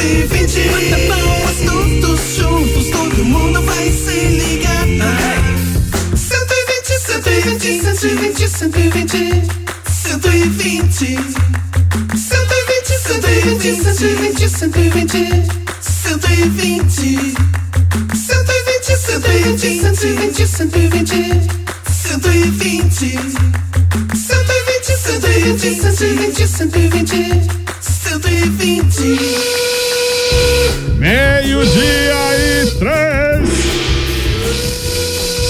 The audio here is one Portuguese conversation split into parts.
120. Bata palmas todos juntos, todo mundo vai se ligar. 120, 120, 120, 120. 120. 120, 120, 120, 120. 120. 120, 120, 120, 120. 120. 120, 120, 120, 120. Meio-dia e três.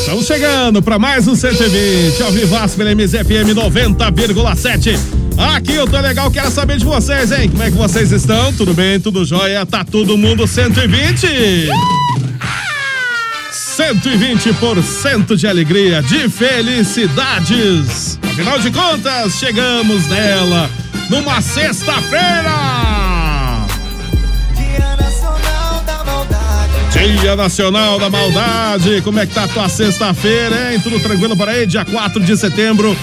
Estamos chegando para mais um 120, ao Vivaço pela MZFM 90,7. Aqui eu tô legal, quero saber de vocês, hein? Como é que vocês estão? Tudo bem? Tudo jóia? Tá todo mundo 120? 120% de alegria, de felicidades. Afinal de contas, chegamos nela numa sexta-feira. Dia Nacional da Maldade. Como é que tá a tua sexta-feira, hein? Tudo tranquilo por aí? Dia 4 de setembro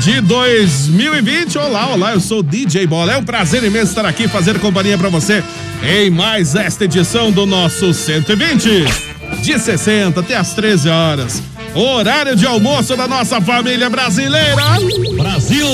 de 2020. Olá, olá, eu sou DJ Bola. É um prazer imenso estar aqui fazendo companhia pra você em mais esta edição do nosso 120. De 60 até as 13 horas. Horário de almoço da nossa família brasileira. Brasil!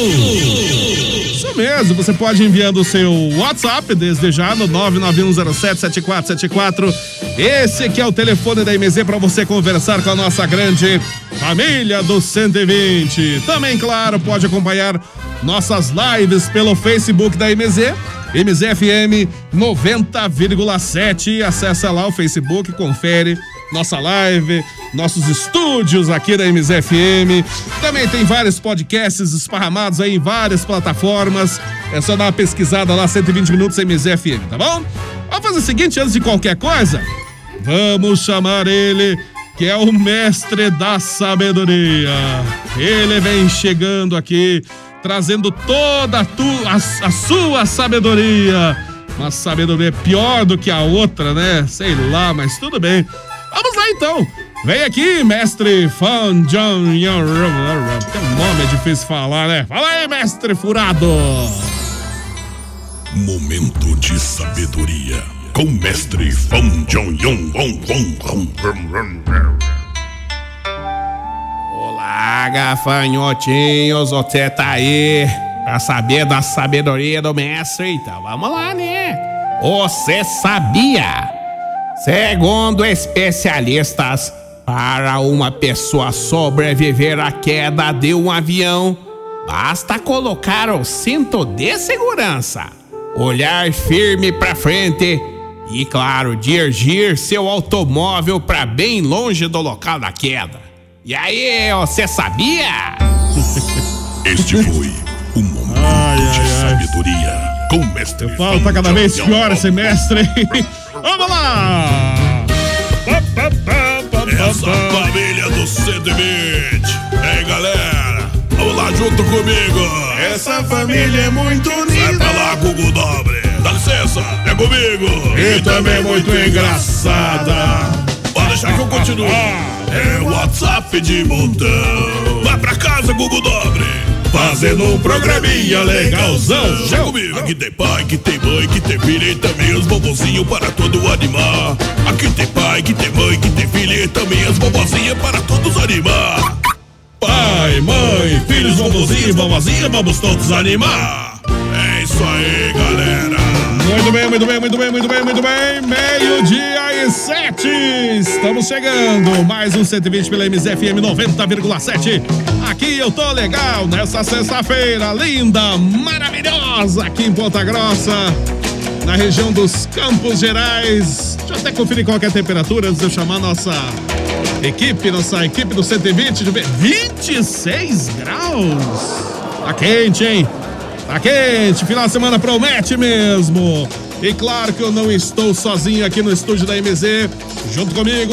Isso mesmo, você pode enviando o seu WhatsApp desde já no 991077474. Esse que é o telefone da MZ para você conversar com a nossa grande família do 120. Também, claro, pode acompanhar nossas lives pelo Facebook da MZ. MZFM 90,7. Acessa lá o Facebook, confere nossa live, nossos estúdios aqui da MZFM. Também tem vários podcasts esparramados aí em várias plataformas. É só dar uma pesquisada lá, 120 minutos MZFM, tá bom? Vamos fazer o seguinte, antes de qualquer coisa, vamos chamar ele, que é o mestre da sabedoria. Ele vem chegando aqui, trazendo toda a, tu, a, a sua sabedoria. Uma sabedoria pior do que a outra, né? Sei lá, mas tudo bem. Vamos lá então. Vem aqui, mestre Fan John um nome é difícil falar, né? Fala aí, mestre furado. Momento de sabedoria com mestre Fão Jong Yong. Olá, gafanhotinhos, você tá aí pra saber da sabedoria do mestre? Então vamos lá, né? Você sabia? Segundo especialistas, para uma pessoa sobreviver à queda de um avião, basta colocar o cinto de segurança, olhar firme para frente e, claro, dirigir seu automóvel para bem longe do local da queda. E aí, você sabia? Este foi o momento Ai, de ai, ai. sabedoria com o mestre Eu falo, tá cada vez pior esse mestre. Vamos lá! Essa família do 120. Ei, galera, junto comigo. Essa família é muito Vai unida. pra lá, Gugu Dobre. Dá licença, é comigo. E também muito engraçada. Pode deixar que eu continue. É WhatsApp de montão. Vai pra casa, Gugu Dobre. Fazendo um programinha legalzão. Já comigo. Aqui tem pai, que tem mãe, que tem filha e também os bobozinhos para todo animar. Aqui tem pai, que tem mãe, que tem filha e também as bobozinhas para todos animar. Pai, mãe, filhos, bobozinhos, bobozinha, vamos todos animar. É isso aí, galera. Muito bem, muito bem, muito bem, muito bem, muito bem. Meio-dia e sete. Estamos chegando. Mais um 120 pela MZFM 90,7. Aqui eu tô legal nessa sexta-feira linda, maravilhosa aqui em Ponta Grossa. Na região dos Campos Gerais. Deixa eu até conferir qual é a temperatura antes de eu chamar nossa equipe, nossa equipe do 120. Deixa eu ver. 26 graus. Tá quente, hein? Tá quente, final de semana promete mesmo. E claro que eu não estou sozinho aqui no estúdio da MZ. Junto comigo,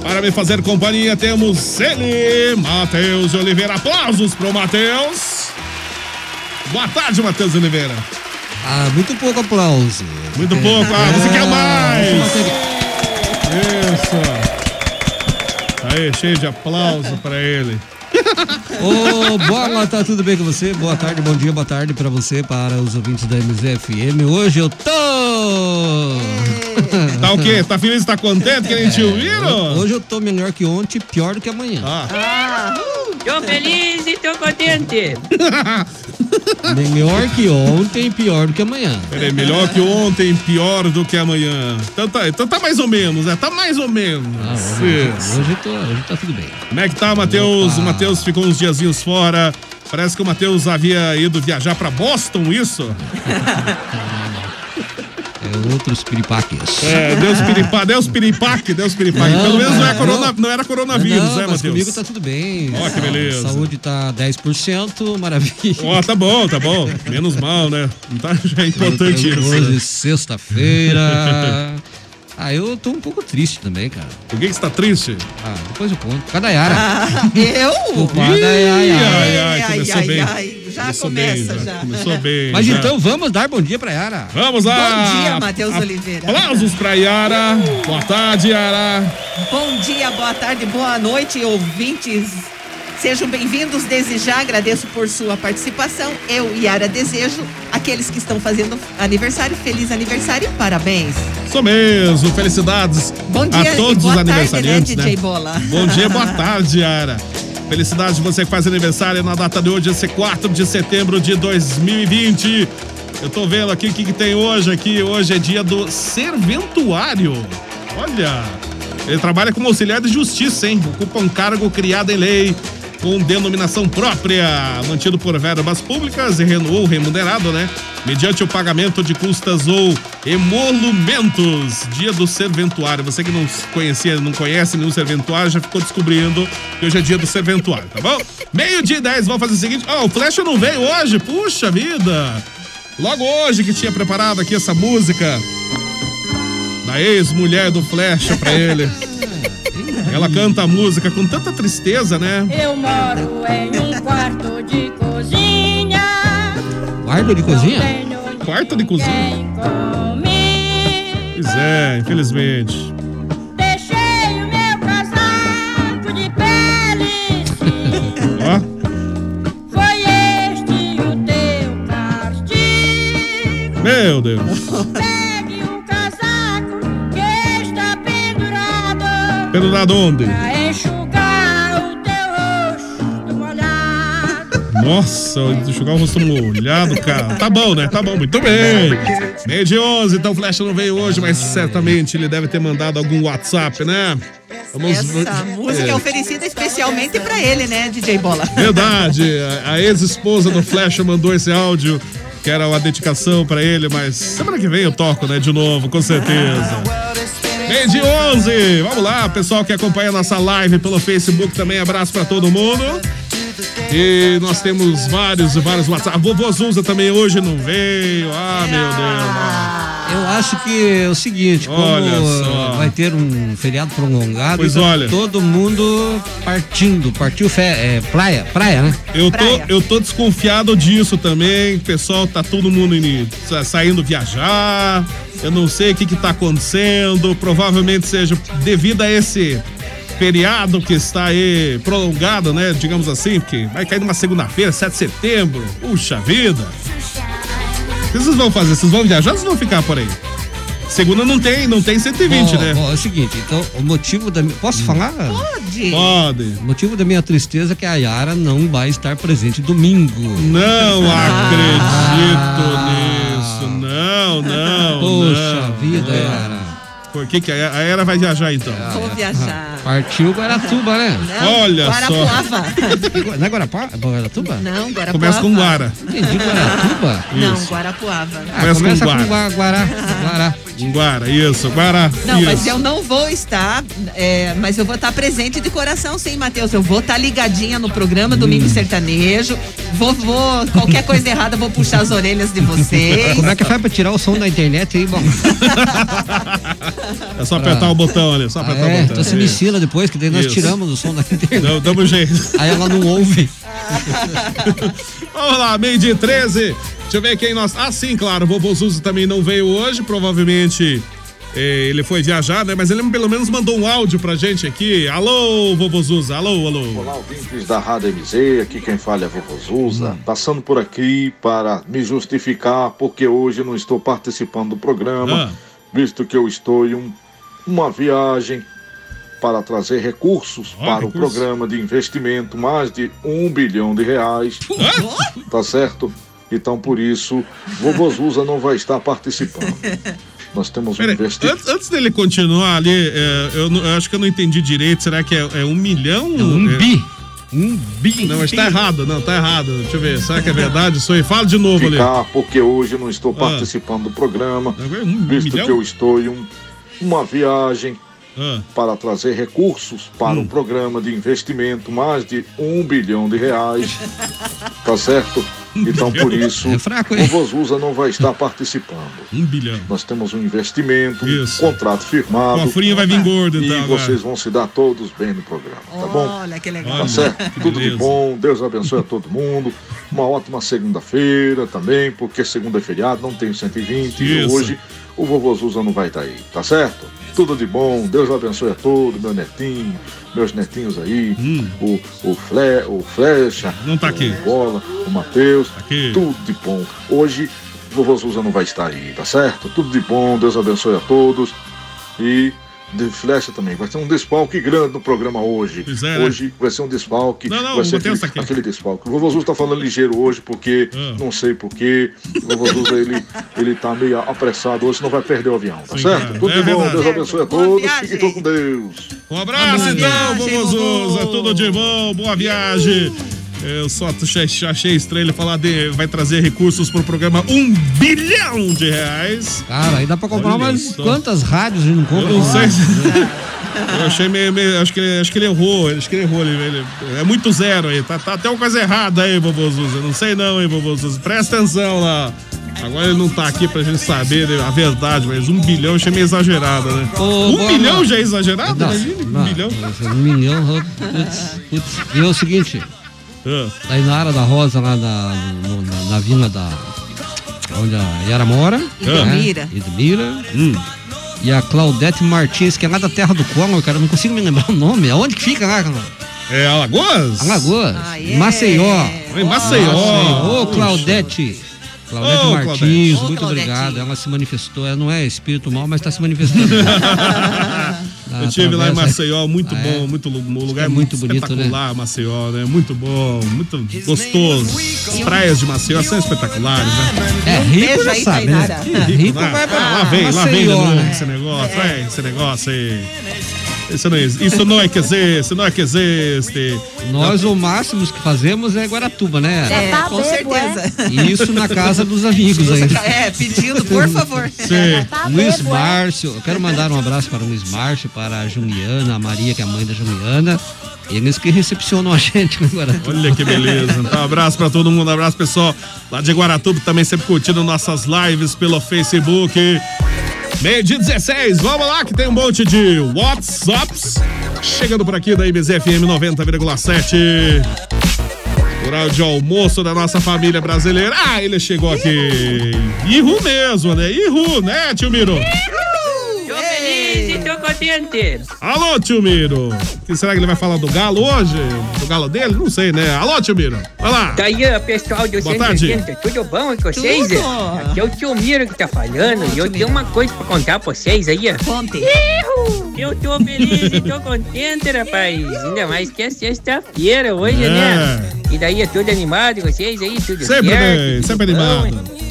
para me fazer companhia, temos ele, Matheus Oliveira. Aplausos pro Matheus. Boa tarde, Matheus Oliveira. Ah, muito pouco aplauso. Muito pouco, ah, você quer mais. Isso. Isso. Aí, cheio de aplauso para ele. Ô, Bola, tá tudo bem com você? Boa tarde, bom dia, boa tarde pra você, para os ouvintes da MZFM. Hoje eu tô... Tá o quê? Tá feliz, tá contente que a gente ouviram? Hoje eu tô melhor que ontem, pior do que amanhã. Ah, Tô feliz e tô contente. Melhor que ontem, pior do que amanhã. peraí, melhor que ontem, pior do que amanhã. Então tá, então tá mais ou menos, né? Tá mais ou menos. Ah, hoje, hoje, tô, hoje tá tudo bem. Como é que tá, Matheus? O Matheus ficou uns diazinhos fora. Parece que o Matheus havia ido viajar pra Boston, isso? É outros piripaques. É, Deus piripa, Deus piripaque, Deus piripaque. Não, Pelo menos não, é corona, não era coronavírus, não, né, Matheus? comigo tá tudo bem. Ó, que beleza. Saúde tá 10%, maravilha. Ó, tá bom, tá bom. Menos mal, né? Não tá, já é importante isso. Hoje, né? sexta-feira. Ah, eu tô um pouco triste também, cara. Por que você tá triste? Ah, depois eu conto. Cadayara. Ah, eu? Culpada, Ih, ai, ai, ai. ai, ai, Ai, começou ai, bem. ai, já começou começa, bem, já. Começou bem. Mas já. então vamos dar bom dia pra Yara. Vamos lá! Bom dia, Matheus Oliveira. Aplausos pra Yara. Boa tarde, Yara. Bom dia, boa tarde, boa noite, ouvintes. Sejam bem-vindos. Desde já agradeço por sua participação. Eu, Yara, desejo aqueles que estão fazendo aniversário, feliz aniversário e parabéns. Isso mesmo, felicidades Bom dia a todos boa os tarde, aniversariantes, né, DJ Bola? Bom dia, boa tarde, Yara. Felicidades de você que faz aniversário na data de hoje, esse 4 de setembro de 2020. Eu tô vendo aqui o que, que tem hoje aqui. Hoje é dia do serventuário. Olha, ele trabalha como auxiliar de justiça, hein? Ocupa um cargo criado em lei com denominação própria, mantido por verbas públicas e ou remunerado, né? Mediante o pagamento de custas ou emolumentos. Dia do serventuário. Você que não conhecia, não conhece nenhum serventuário, já ficou descobrindo que hoje é dia do serventuário, tá bom? Meio dia e 10, vamos fazer o seguinte. Ó, o Flash não veio hoje, puxa vida! Logo hoje que tinha preparado aqui essa música da ex-mulher do Flash pra ele. Ela canta a música com tanta tristeza, né? Eu moro em um quarto de cozinha. Quarto de cozinha? Quarto de cozinha? comigo. Pois é, infelizmente. Deixei o meu casaco de pele. Ó, Foi este o teu castigo. meu Deus. Pendurado. Pendurado onde? Pra enxugar o teu rosto molhado. Nossa, enxugar o rosto molhado, cara. Tá bom, né? Tá bom, muito bem. Meio de 11, então o Flash não veio hoje, mas certamente ele deve ter mandado algum WhatsApp, né? Vamos- Essa música é, é. oferecida especialmente pra ele, né, DJ Bola? Verdade, a, ex-esposa do Flash mandou esse áudio, que era uma dedicação pra ele, mas semana que vem eu toco, né, de novo, com certeza. Meio de 11, vamos lá, pessoal que acompanha nossa live pelo Facebook também, abraço pra todo mundo. E nós temos vários e vários WhatsApp. A vovô Zuza também hoje não veio. Ah, meu Deus. Eu acho que é o seguinte, como vai ter um feriado prolongado. Pois então olha. Todo mundo partindo. Partiu fé, é, praia, praia, né? Eu tô, Praia. eu tô desconfiado disso também. O pessoal tá todo mundo sa- saindo viajar. Eu não sei o que que tá acontecendo. Provavelmente seja devido a esse feriado que está aí prolongado, né? Digamos assim, porque vai cair numa segunda-feira, 7 de setembro. Puxa vida. O que vocês vão fazer? Vocês vão viajar ou vocês vão ficar por aí? Segunda não tem, não tem 120, Bom, né? bom, é o seguinte, então, o motivo da minha. Posso falar? Pode. Pode. O motivo da minha tristeza é que a Yara não vai estar presente domingo. Não acredito Ah. nisso. Não, não. Poxa não. vida, Yara. Por que, que a a Era vai viajar então? Vou viajar. Partiu Guaratuba, né? Não, Olha Guarapuava. Não é Guarapá? Guaratuba? Não, Guarapuava. Começa com Guara. Entendi, Guaratuba. Não, Isso. Guarapuava. Ah, Começa com começa com, Guara. Gua- Guará. Guará. Um Guara, isso, Guara. Não, isso. mas eu não vou estar, é, mas eu vou estar presente de coração, sim, Matheus. Eu vou estar ligadinha no programa Hum. Domingo Sertanejo. Vou, vou, qualquer coisa errada, vou puxar as orelhas de vocês. Como é que faz pra tirar o som da internet aí, bom? É só apertar o botão ali, só Ah, apertar é, o botão. então você me ensina depois, que daí nós Isso. tiramos o som da internet. Dá um jeito. Aí ela não ouve. Vamos lá, meio dia 13. Deixa eu ver quem nós. Ah, sim, claro, o vovô Zuzo também não veio hoje, provavelmente. eh, ele foi viajar, né? Mas ele pelo menos mandou um áudio pra gente aqui. Alô, vovô Zuzo. Alô, alô. Olá, ouvintes da Rádio MZ, aqui quem fala é a Vovô Zuza, passando por aqui para me justificar porque hoje não estou participando do programa, Ah. Visto que eu estou em um- uma viagem para trazer recursos Ah, para o recursos. programa de investimento, mais de um bilhão de reais, tá certo? Então, por isso, Vovô Zuza não vai estar participando. Nós temos um investimento. antes, antes dele continuar ali, eh, eu, não- eu acho que eu não entendi direito. Será que é, é um milhão? É um É- bi. Um bi. Não, mas tá errado, não, tá errado. Deixa eu ver. Será que é verdade isso aí? Fala de novo ali. ficar, porque hoje eu não estou Ah. participando do programa, É um visto milhão? que eu estou em um- uma viagem Ah, para trazer recursos para Hum. o programa de investimento, mais de um bilhão de reais, tá certo? Então, por isso, É fraco, o? Vozusa não vai estar participando. um bilhão. Nós temos um investimento, um Isso. contrato O firmado, cofrinho vai vir gordo, e então. agora. vocês vão se dar todos bem no programa, tá bom? Olha que legal. Tá certo? que Tudo de bom, Deus abençoe a todo mundo. Uma ótima segunda-feira também, porque segunda é feriado, não tem 120 e Isso. hoje o vovô Zuza não vai estar aí, tá certo? Tudo de bom, Deus abençoe a todos, meu netinho, meus netinhos aí, o, o, Fle, o Flecha, Hum. Não tá aqui. o Bola, o Matheus, aqui. tudo de bom. Hoje o vovô Zuza não vai estar aí, tá certo? Tudo de bom, Deus abençoe a todos e de flecha também. Vai ser um desfalque grande no programa hoje. É, né? Hoje vai ser um desfalque. Não, não, vai o ser aquele, tá aqui. aquele desfalque. O vovô Zuza tá falando ligeiro hoje porque Ah. não sei porquê. O vovô Zuza ele, ele tá meio apressado hoje, senão vai perder o avião, tá Sim, certo? cara. Tudo É de bom. Deus abençoe a todos. Fiquem todos com Deus. Um abraço, então, vovô vovô. Zuza. Tudo de bom, boa viagem. Eu só achei, estranho ele falar de vai trazer recursos pro programa Um bilhão de reais. Cara, aí dá pra comprar Olha só. quantas rádios a gente não compra? Eu não sei se... Eu achei meio, meio- acho, que ele, acho que ele errou, acho que ele errou. Ele, ele- é muito zero aí, tá, tá até uma coisa errada aí, vovô Zuza. Não sei não, hein, vovô Zuza. Presta atenção lá. Agora ele não tá aqui pra gente saber a verdade, mas um bilhão eu achei meio exagerado, né? Ô, um boa, bilhão mano. já é exagerado? Não, Imagina, um não, bilhão. Um milhão, putz, putz. E é o seguinte, Ah, daí na área da Rosa, lá na, no- na, na vila da. Onde a Yara mora. Idemira. Né? Idemira. hum. E a Claudete Martins, que é lá da terra do Collor, cara. eu Não consigo me lembrar o nome. Aonde que fica lá, cara? É Alagoas? Alagoas. Ah, é? Maceió. Em Maceió. Ô, Puxa. Claudete. Claudete Ô, Martins, Claudete. Muito Claudete. obrigado. Ela se manifestou. Ela não é espírito mal, mas está se manifestando. Eu estive lá em Maceió, muito Ah, bom, é? muito um lugar é muito bonito, espetacular, Maceió, né? Muito bom, muito gostoso. As praias de Maceió são espetaculares, né? É rico, já sabe, né? Tainara. Rico lá, vai pra lá vem, lá vem de Maceió, novo né? esse negócio, é, esse negócio aí. Isso não, existe, isso não é que existe, isso não é que existe. Nós, o máximo que fazemos é Guaratuba, né? É, tá com bebo, certeza. Isso na casa dos amigos ainda. É, pedindo, por favor. Sim. Tá Luiz bebo, é? Márcio, eu quero mandar um abraço para o Luiz Márcio, para a Juliana, a Maria, que é a mãe da Juliana. Eles que recepcionam a gente no Guaratuba. Olha que beleza. Então, um abraço pra todo mundo, um abraço pessoal lá de Guaratuba, também sempre curtindo nossas lives pelo Facebook. Meio dia 16, vamos lá que tem um monte de WhatsApps chegando por aqui da MZFM 90,7. Horário de almoço da nossa família brasileira. Ah, ele chegou aqui. Ihu mesmo, né? Ihu, né, tio Miro? Tô Alô, tio Miro. Que será que ele vai falar do galo hoje? Do galo dele? Não sei, né? Alô, tio Miro. Vai lá. Tá aí, ó, pessoal do Boa tarde. 180, tudo bom com vocês? Tudo. Aqui é o tio Miro que tá falando e eu tenho uma coisa pra contar pra vocês aí, ó. Conte. Eu tô feliz e tô contente, rapaz. Ainda mais que é sexta-feira hoje, É. né? E daí é tudo animado com vocês aí, tudo Sempre certo, bem, tudo sempre bom, animado. hein?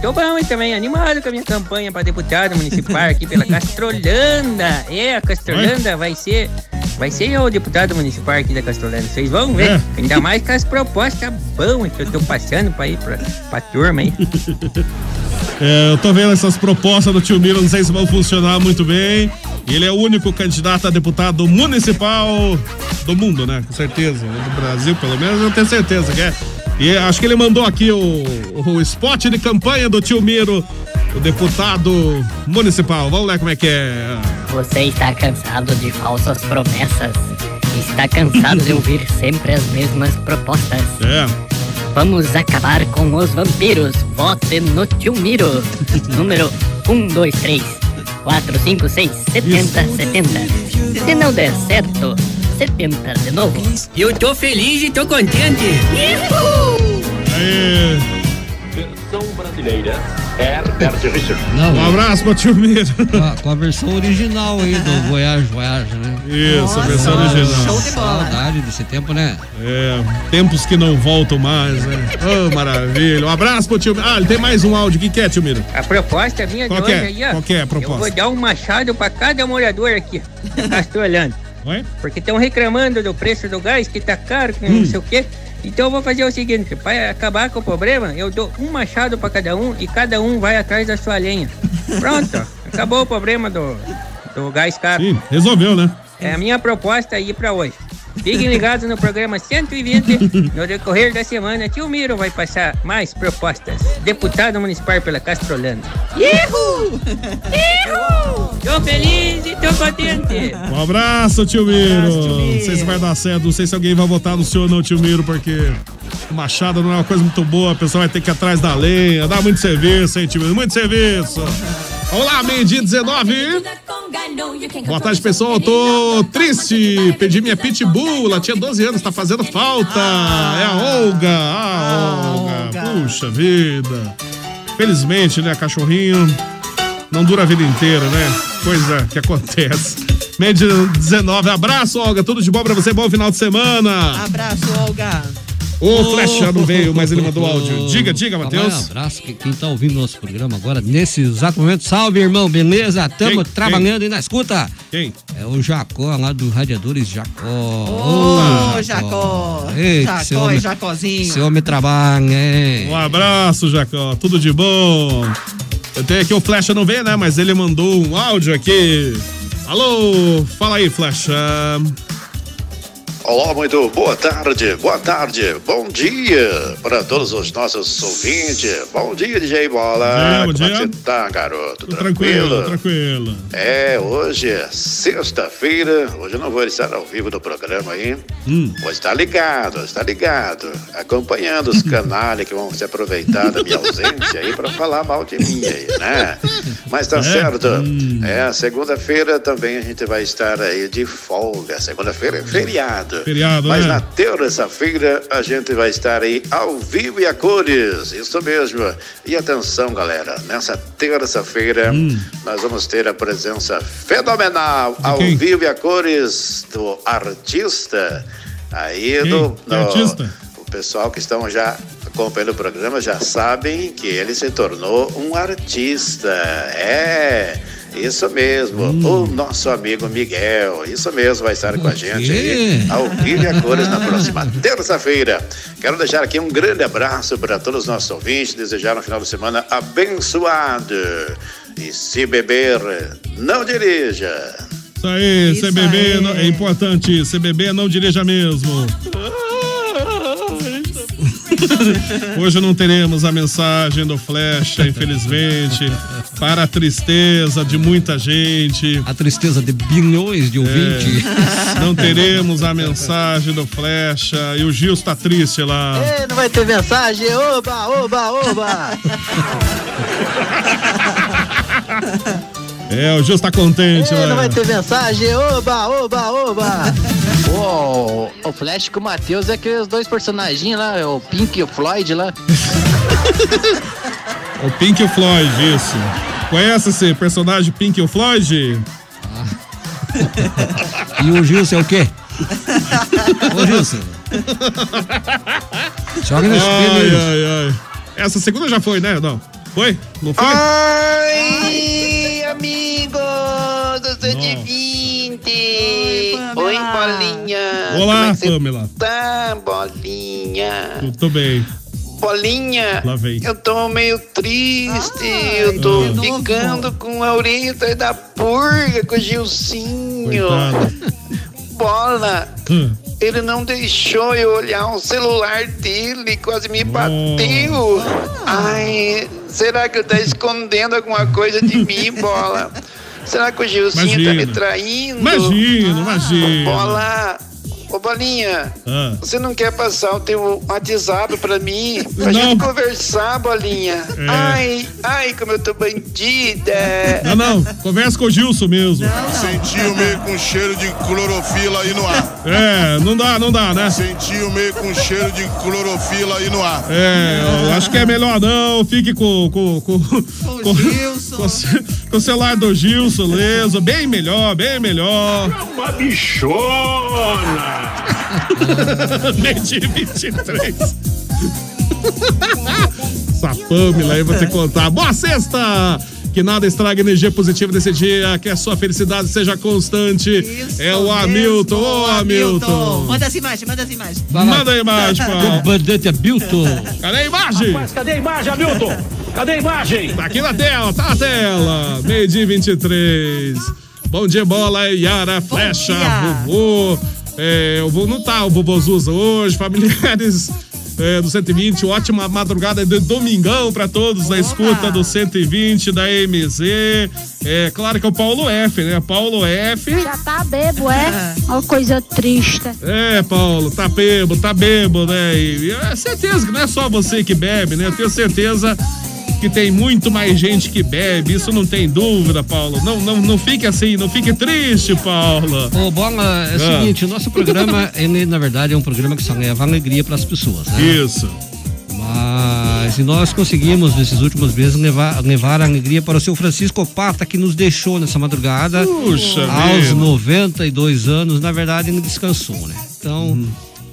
Tô bom e também animado com a minha campanha pra deputado municipal aqui pela Castrolanda. É, a Castrolanda vai ser. Vai ser eu o deputado municipal aqui da Castrolanda. Vocês vão ver. É. Ainda mais com as propostas boas que eu tô passando pra ir pra, pra turma aí. É, eu tô vendo essas propostas do tio Miro, não sei se vão funcionar muito bem. E Ele é o único candidato a deputado municipal do mundo, né? Com certeza. Do Brasil, pelo menos, eu tenho certeza que é. E acho que ele mandou aqui o, o spot de campanha do tio Miro, o deputado municipal. Vamos lá como é que é. Você está cansado de falsas promessas? Está cansado de ouvir sempre as mesmas propostas? É. Vamos acabar com os vampiros. Vote no Tio Miro. Número 1, 2, 3, 4, 5, 6, 70, 70. Se não der certo, 70 de novo. Eu tô feliz e tô contente. Aê. Versão brasileira, Herbert Richard. Não, Um abraço pro tio Miro. com a, com a versão original aí do Voyage Voyage, né? Isso, a versão Nossa, original. show de bola. Saudade desse tempo, né? É, tempos que não voltam mais, né? Oh, maravilha. Um abraço pro tio Miro. Ah, ele tem mais um áudio. O que que é, tio Miro? A proposta minha Qual de que hoje é? aí, ó. Qual que é a Eu vou proposta? dar um machado pra cada morador aqui. Oi? Porque estão reclamando do preço do gás, que tá caro, que Hum. não sei o quê. Então eu vou fazer o seguinte, para acabar com o problema, eu dou um machado pra cada um e cada um vai atrás da sua lenha. Pronto, acabou o problema do, do gás caro. Sim, resolveu, né? É a minha proposta aí pra hoje. Fiquem ligados no programa 120. No decorrer da semana, tio Miro vai passar mais propostas. Deputado municipal pela Castrolanda. Ihu! Ihu! Tô feliz e tô contente. Um abraço, tio Miro. abraço, tio Miro. Não sei se vai dar certo, não sei se alguém vai votar no senhor ou não, tio Miro, porque o Machado não é uma coisa muito boa, a pessoa vai ter que ir atrás da lenha, dá muito serviço, hein, tio Miro? Muito serviço. Vamos lá, meio-dia 19. Boa tarde, pessoal. Tô triste. Pedi minha pitbull. Ela tinha 12 anos, tá fazendo falta. É a Olga. Ah, Olga. Puxa vida. Felizmente, né, cachorrinho não dura a vida inteira, né? Coisa que acontece. Meio-dia 19. Abraço, Olga. Tudo de bom pra você. Bom final de semana. Abraço, Olga. O Flash já não veio, mas ele mandou áudio. Diga, diga, Matheus. Um abraço. que- Quem tá ouvindo nosso programa agora, nesse exato momento. Salve, irmão. Beleza? Tamo Quem? trabalhando aí na escuta. Quem? É o Jacó lá do Radiadores Jacó. Ô, Jacó. Ei, que Jacó seu e homem- Jacózinho. Seu homem trabalha, hein? Um abraço, Jacó. Tudo de bom. Eu tenho aqui o Flecha não vê, né? Mas ele mandou um áudio aqui. Alô, fala aí, Flecha. Olá, muito boa tarde, boa tarde, bom dia para todos os nossos ouvintes. Bom dia, DJ Bola. Bom dia, bom Como é dia. tá, garoto? Tudo tranquilo, tranquilo. É, hoje é sexta-feira. Hoje eu não vou estar ao vivo no programa aí. Hum. Vou estar ligado, está ligado. Acompanhando os canais que vão se aproveitar da minha ausência aí para falar mal de mim aí, né? Mas tá É? certo. Hum. É, segunda-feira também a gente vai estar aí de folga. Segunda-feira é feriado. Feriado, Mas né? na terça-feira a gente vai estar aí ao vivo e a cores. Isso mesmo. E atenção, galera. Nessa terça-feira Hum. nós vamos ter a presença fenomenal ao vivo e a cores do artista. Aí Quem? do. Que artista? O pessoal que estão já acompanhando o programa já sabem que ele se tornou um artista. É. Isso mesmo, Hum. o nosso amigo Miguel, isso mesmo, vai estar com a gente quê? aí, ao vivo e a cores na próxima terça-feira. Quero deixar aqui um grande abraço para todos os nossos ouvintes, desejar um final de semana abençoado. E se beber, não dirija. Isso aí, Isso CBB aí. não- é importante. CBB não dirija mesmo. Hoje não teremos a mensagem do Flecha, infelizmente, para a tristeza de muita gente. A tristeza de bilhões de ouvintes. É, não teremos a mensagem do Flecha e o Gil está triste lá. Ei, não vai ter mensagem? Oba, oba, oba! É, o Gil está contente Ei, lá. não vai ter mensagem? Oba, oba, oba! Pô, o Flash com o Matheus é aqueles dois personagens lá, o Pink e o Floyd lá. O Pink Floyd, isso. Conhece esse personagem Pink Floyd? E o Gilson é o quê? Ô, Gilson. Joga no espelho Ai, aí. ai, ai. Essa segunda já foi, né? Não. Foi? Não foi? Ai, do 120! Oi, Bolinha! Olá, é Pamela. Tá, Bolinha! Tudo bem. Bolinha, eu tô meio triste, eu tô Ah. ficando com a orelha atrás da purga com o Gilcinho. Coitado. Bola, Hum. ele não deixou eu olhar o celular dele, quase me bateu. Ai, será que ele tá escondendo alguma coisa de mim, Bola? Será que o Gilcinho tá me Imagina. traindo? Imagina, imagina. Bola, ô Bolinha, Ah. você não quer passar o teu WhatsApp pra mim? Pra Não. gente conversar, Bolinha? É. Ai, ai, como eu tô bandida. Não, não. Conversa com o Gilson mesmo. Sentiu meio com cheiro de clorofila aí no ar. É, não dá, não dá, né? Sentiu meio com cheiro de clorofila aí no ar. É, eu acho que é melhor não. Fique com, com, com, com, Gilson. com, o ce- com o celular do Gilson, leso. Bem melhor, bem melhor. Uma bichona! Meio de 23. Essa Pamela aí, te contar. Boa sexta! Que nada estrague a energia positiva desse dia, que a sua felicidade seja constante. é o Hamilton, ô Hamilton. Manda as imagens, manda as imagens. Manda a imagem, Paulo. Comandante Hamilton. Cadê a imagem? cadê a imagem, Hamilton? Cadê a imagem? Tá aqui na tela, tá na tela. Meio dia 23. Bom dia, bola, Yara, flecha, vovô. É, o vovô não tá, o vovô Zuza hoje, familiares é, do 120. Ótima madrugada de domingão pra todos da escuta do 120 da MZ. É claro que é o Paulo F, né? Paulo F. Já tá bebo, é? Ó, coisa triste. É, Paulo, tá bebo, tá bebo, né? E, e é certeza que não é só você que bebe, né? Eu tenho certeza que tem muito mais gente que bebe, isso não tem dúvida, Paulo. Não, não, não fique assim, não fique triste, Paulo. Ô, Bola, é o Ah. seguinte, o nosso programa, ele na verdade é um programa que só leva alegria pras pessoas, né? Isso. Mas e nós conseguimos, nesses últimos meses, levar, levar a alegria para o seu Francisco Pata, que nos deixou nessa madrugada. Puxa aos vida. 92 anos, na verdade, ele descansou, né? Então, Uhum.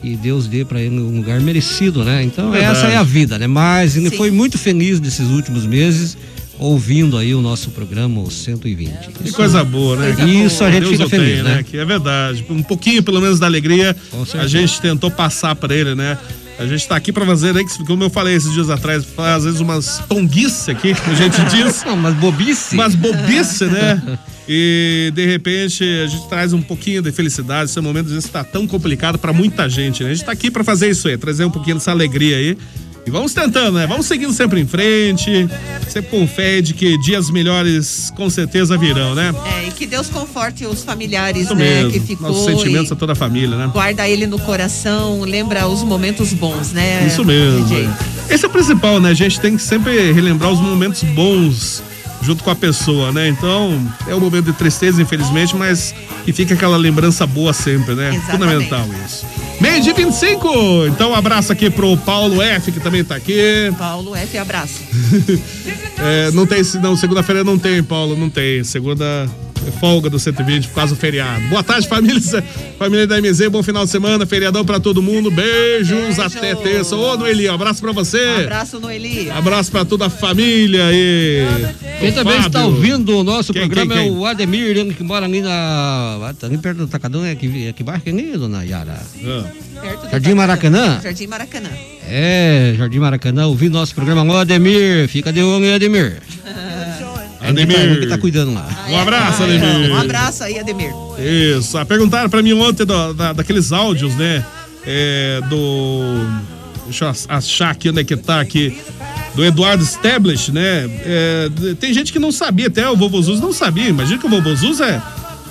E Deus dê para ele um lugar merecido, né? Então, Verdade. essa é a vida, né? Mas ele Sim. foi muito feliz nesses últimos meses. Ouvindo aí o nosso programa, o 120. Que coisa boa, né? Isso a gente Deus fica o feliz, tem, né? Que é verdade. Um pouquinho, pelo menos, da alegria a gente tentou passar pra ele, né? A gente tá aqui pra fazer, né, como eu falei esses dias atrás, às vezes umas tonguice aqui, que a gente diz. Não, mas bobice. Umas bobice, né? E de repente a gente traz um pouquinho de felicidade. Esse momento às vezes tá tão complicado pra muita gente, né? A gente tá aqui pra fazer isso aí, trazer um pouquinho dessa alegria aí. E vamos tentando, né? Vamos seguindo sempre em frente, sempre com fé de que dias melhores com certeza virão, né? É, e que Deus conforte os familiares, Isso né? mesmo. Que ficou. Nossos sentimentos a toda a família, né? Guarda ele no coração, lembra os momentos bons, né? Isso mesmo. DJ? Esse é o principal, né? A gente tem que sempre relembrar os momentos bons junto com a pessoa, né? Então, é um momento de tristeza, infelizmente, mas que fica aquela lembrança boa sempre, né? Exatamente. Fundamental isso. Meio de 25! Então, um abraço aqui pro Paulo F, que também tá aqui. Paulo F, abraço. É, não tem, não, segunda-feira não tem, Paulo, não tem. Segunda folga do 120 por causa do feriado. Boa tarde, família, família da MZ, bom final de semana, feriadão pra todo mundo. Beijos, até terça. Ô, Noeli, um abraço pra você. Abraço, Noeli. Abraço pra toda a família aí. Quem também está ouvindo o nosso Quem, programa quem, é quem? o Ademir, que mora ali na. Tá ali perto do Tacadão, é aqui, aqui embaixo, que nem dona Yara. Do Jardim Maracanã? Jardim Maracanã. É, Jardim Maracanã, ouvindo nosso programa. Ô, Ademir, fica de olho, hein, Ademir. É ele que tá- Ademir. ele que tá cuidando lá. Um abraço, Ah, é. Ademir. Um abraço aí, Ademir. Isso. Ah, Perguntaram pra mim ontem do- da- daqueles áudios, né? É, do. Deixa eu achar aqui onde é que tá aqui. Do Eduardo Stablish, né? É, tem gente que não sabia, até o Vovô Zuz não sabia. Imagina que o Vovô Zuz é,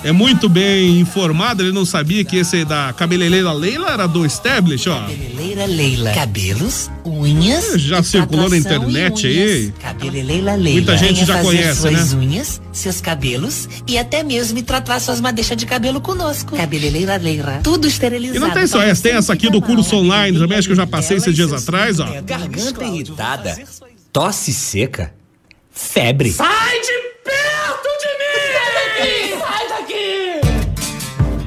é muito bem informado, ele não sabia que esse aí da cabeleireira Leila era do Stablish, ó. Leila Leila. Cabelos, unhas. Já circulou na internet aí. Cabeleireira Leila. Muita gente Venha já fazer conhece, suas né? unhas, seus cabelos e até mesmo tratar suas madeixas de cabelo conosco. Cabeleireira Leila. Tudo esterilizado. E não tem só essa, tem essa aqui do curso online também, acho que eu já passei esses dias atrás, ó. Garganta irritada, tosse seca, febre. Sai de perto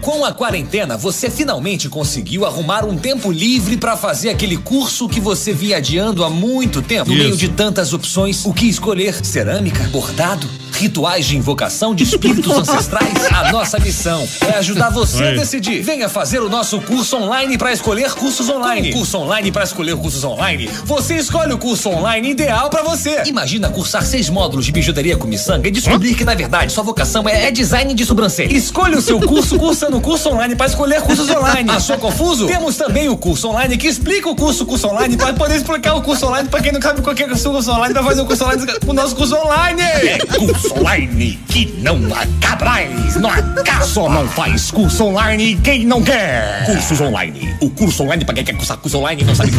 Com a quarentena, você finalmente conseguiu arrumar um tempo livre pra fazer aquele curso que você vinha adiando há muito tempo. No Isso. meio de tantas opções, o que escolher? Cerâmica, bordado, rituais de invocação de espíritos ancestrais? A nossa missão é ajudar você a decidir. Venha fazer o nosso curso online pra escolher cursos online. Com o curso online pra escolher cursos online, você escolhe o curso online ideal pra você. Imagina cursar seis módulos de bijuteria com miçanga e descobrir que na verdade sua vocação é, é design de sobrancelha. Escolha o seu curso cursando o curso online pra escolher cursos online. Achou confuso? Temos também o curso online que explica o curso curso online pra poder explicar o curso online pra quem não sabe qualquer curso online pra fazer o curso online o nosso curso online. É curso online que não acaba mais. Não acaba. Não faz curso online quem não quer. Cursos online. O curso online pra quem quer cursar curso online não sabe.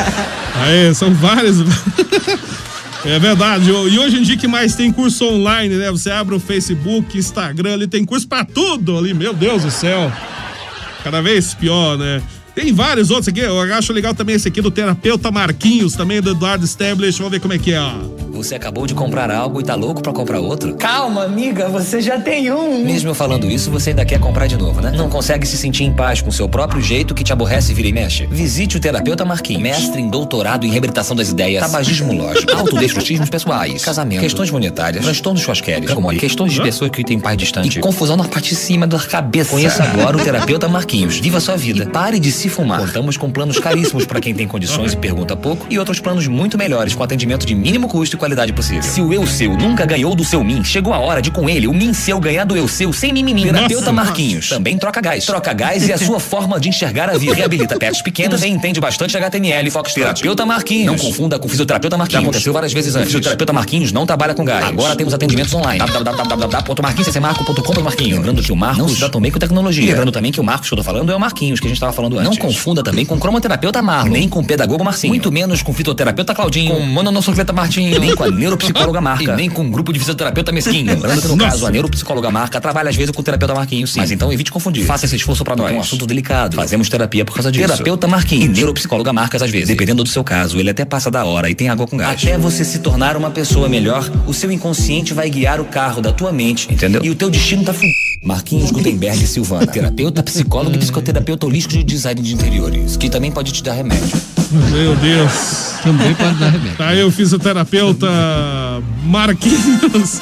Aí, são vários. É verdade. E hoje em dia que mais tem curso online, né? Você abre o Facebook, Instagram, ali tem curso pra tudo ali. Meu Deus do céu. Cada vez pior, né? Tem vários outros aqui. Eu acho legal também esse aqui do terapeuta Marquinhos, também do Eduardo Stablish. Vamos ver como é que é, ó. Você acabou de comprar algo e tá louco pra comprar outro? Calma, amiga, você já tem um. Mesmo eu falando isso, você ainda quer comprar de novo, né? Não consegue se sentir em paz com seu próprio jeito que te aborrece e vira e mexe? Visite o terapeuta Marquinhos, mestre em doutorado em reabilitação das ideias, tabagismo lógico, autodestrutismos pessoais, casamento, questões monetárias, transtornos churrasqueiros, como questões de pessoas que têm paz distante e confusão na parte de cima da cabeça. Conheça agora o terapeuta Marquinhos. Viva sua vida e pare de se fumar. Contamos com planos caríssimos para quem tem condições e pergunta pouco e outros planos muito melhores com atendimento de mínimo custo e qualidade possível. Se o eu seu nunca ganhou do seu mim, chegou a hora de com ele o mim seu ganhar do eu seu sem mimimi. Terapeuta. Marquinhos também troca gás. Troca gás é a sua forma de enxergar a vida. Reabilita pets pequenos e entende bastante HTML e Foxtrot. Terapeuta Marquinhos. Não confunda com fisioterapeuta Marquinhos. Já aconteceu várias vezes antes. Fisioterapeuta Marquinhos não trabalha com gás. Agora temos atendimentos online. www.marquinhosmarco.com.br Lembrando que o Marcos da Tomei com Tecnologia. Lembrando também que o Marcos que eu tô falando é o Marquinhos, que a gente tava falando antes. Não confunda também com cromoterapeuta Marlon, nem com o pedagogo Marcinho. Muito menos com fitoterapeuta Claudinho, com mononossocleta Martinho, nem com a neuropsicóloga Marca, e nem com um grupo de fisioterapeuta Mesquinho. Lembrando que no Nossa. caso a neuropsicóloga Marca trabalha às vezes com o terapeuta Marquinhos, sim. Mas então evite confundir. Faça esse esforço pra nós. É um assunto delicado. Fazemos terapia por causa disso. Terapeuta Marquinhos e neuropsicóloga Marcas às vezes. Dependendo do seu caso, ele até passa da hora e tem água com gás. Até você se tornar uma pessoa melhor, o seu inconsciente vai guiar o carro da tua mente, entendeu? E o teu destino tá fu... Marquinhos Gutenberg Silvana, terapeuta, psicólogo e psicoterapeuta holístico de design de interiores, que também pode te dar remédio. Meu Deus. Também pode dar remédio. Tá aí o fisioterapeuta Marquinhos.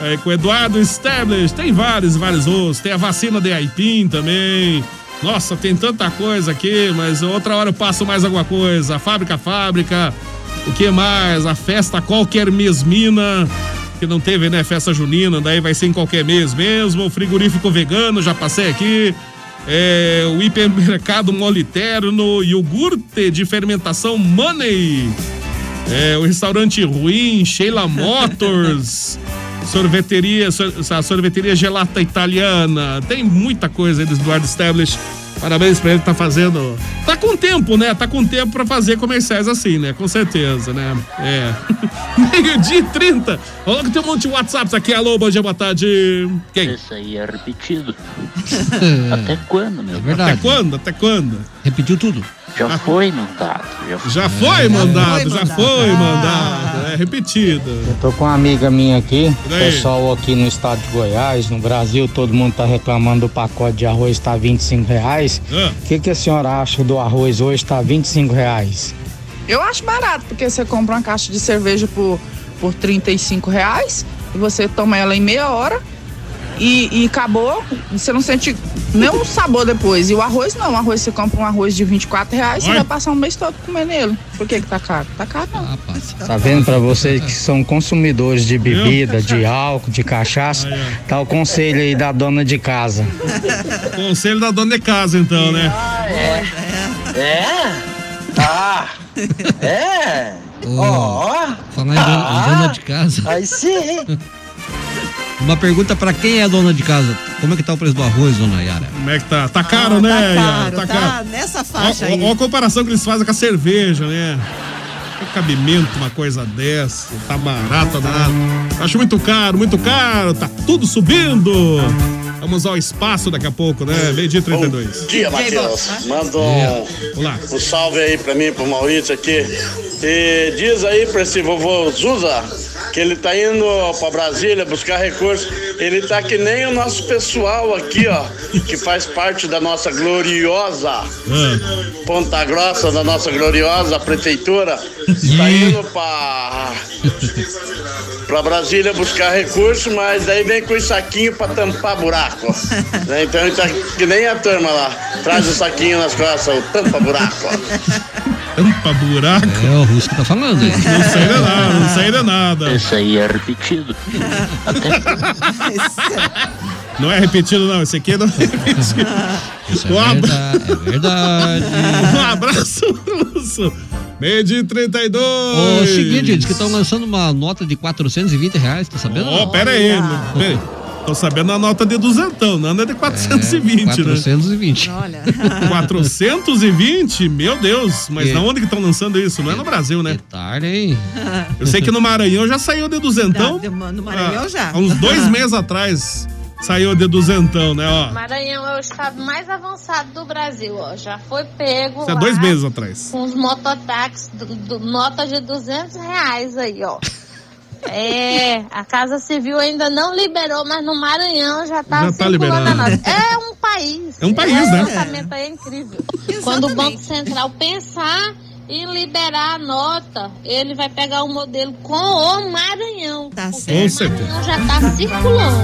Aí com o Eduardo Stablish. Tem vários, vários outros. Tem a vacina de Aipim também. Nossa, tem tanta coisa aqui, mas outra hora eu passo mais alguma coisa. A fábrica, fábrica. O que mais? A festa qualquer mesmina. Que não teve, né? Festa junina, daí vai ser em qualquer mês mesmo. O frigorífico vegano, já passei aqui. É, o hipermercado moliterno, iogurte de fermentação Money. É, o restaurante ruim, Sheila Motors, sorveteria, sor- a sorveteria gelata italiana. Tem muita coisa aí do Eduardo Stablish. Parabéns pra ele, tá fazendo. Tá com tempo, né? Tá com tempo pra fazer comerciais assim, né? Com certeza, né? É. Meio-dia e 30. Olha que tem um monte de WhatsApps aqui. Alô, bom dia, boa tarde. Quem? Isso aí é repetido. Até quando, meu? Até quando? Até quando? Repetiu tudo. Já foi mandado. Já foi, Já foi mandado, já foi mandado. É repetido. Eu tô com uma amiga minha aqui, pessoal aqui no estado de Goiás, no Brasil, todo mundo tá reclamando do pacote de arroz tá 25 reais. Ah. O que, que a senhora acha do arroz hoje tá 25 reais? Eu acho barato, porque você compra uma caixa de cerveja por, por 35 reais e você toma ela em meia hora e, e acabou. Você não sente nenhum sabor depois. E o arroz não. O arroz você compra um arroz de 24 reais Oi. vai passar um mês todo comendo ele. Por que, que tá caro? Tá caro não. Tá vendo pra vocês que são consumidores de bebida, de álcool, de cachaça? Tá o conselho aí da dona de casa. Conselho da dona de casa, então, né? É? Ah, é? Ó. Falar em dona, em dona de casa. Aí sim. Uma pergunta pra quem é dona de casa. Como é que tá o preço do arroz, dona Yara? Como é que tá? Tá caro, né? Tá Yara? caro, tá, nessa faixa aí. Olha a comparação que eles fazem com a cerveja, né? Que cabimento uma coisa dessa, tá barata nada. Acho muito caro, muito caro, tá tudo subindo. Vamos ao espaço daqui a pouco, né? Meio dia 32. Bom dia, Matheus. Manda um, Olá. um salve aí pra mim, pro Maurício aqui. E diz aí pra esse vovô Zuza que ele tá indo pra Brasília buscar recursos. Ele tá que nem o nosso pessoal aqui, ó, que faz parte da nossa gloriosa Ponta Grossa, da nossa gloriosa prefeitura. Tá indo pra pra Brasília buscar recursos, mas daí vem com o saquinho pra tampar buraco. Né? Então ele tá que nem a turma lá. Traz o saquinho nas costas, o tampa buraco. Tampa buraco? É, o Russo que tá falando. hein? Não sei de nada, não sei de nada. Isso aí é repetido. Não é repetido, não. Esse aqui não é repetido. Isso é Um abra- verdade, é verdade. Um abraço, Russo. Meio dia 32. O seguinte, eles que estão lançando uma nota de 420 reais, tá sabendo? Ó, pera aí. pera aí. Tô sabendo a nota de duzentão, não é de 420, né? 420. Olha. 420? Meu Deus, mas E- na onde que estão lançando isso? Não é no Brasil, né? Tarde, hein? Eu sei que no Maranhão já saiu de duzentão. No Maranhão Ah, já. Há uns dois meses atrás saiu de duzentão, né? Ó, Maranhão é o estado mais avançado do Brasil, ó. Já foi pego isso é dois meses atrás. com os mototáxis, do, de 200 reais aí, ó. É, a Casa Civil ainda não liberou, mas no Maranhão já tá Já tá circulando liberando. a nota. É um país. É um país, Esse né? lançamento aí é incrível. Quando o Banco Central pensar em liberar a nota, ele vai pegar o modelo com o Maranhão. Tá Com certeza. Maranhão já tá circulando.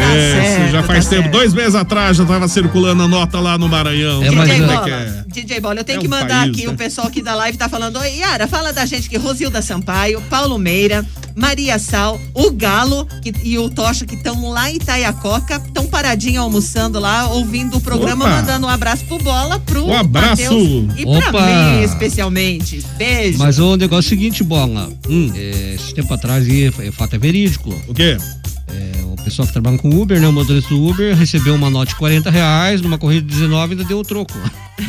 É, certo, já tá faz tempo. certo. Dois meses atrás já tava circulando a nota lá no Maranhão. É, DJ não- Como Bola, que é? DJ Bola, eu tenho É que um mandar país, aqui, né? o pessoal aqui da live tá falando, oi, Yara, fala da gente que Rosilda Sampaio, Paulo Meira, Maria Sal, o Galo que- e o Tocha que estão lá em Itaiacoca, estão paradinho almoçando lá, ouvindo o programa, Opa! mandando um abraço pro Bola, pro Um abraço! Matheus e pra Opa! mim especialmente. Beijo. Mas o negócio é o seguinte, Bola. É, esse tempo atrás, e é fato é verídico. O quê? É, o pessoal que trabalha com Uber, né? O motorista do Uber recebeu uma nota de 40 reais, numa corrida de 19 ainda deu o troco.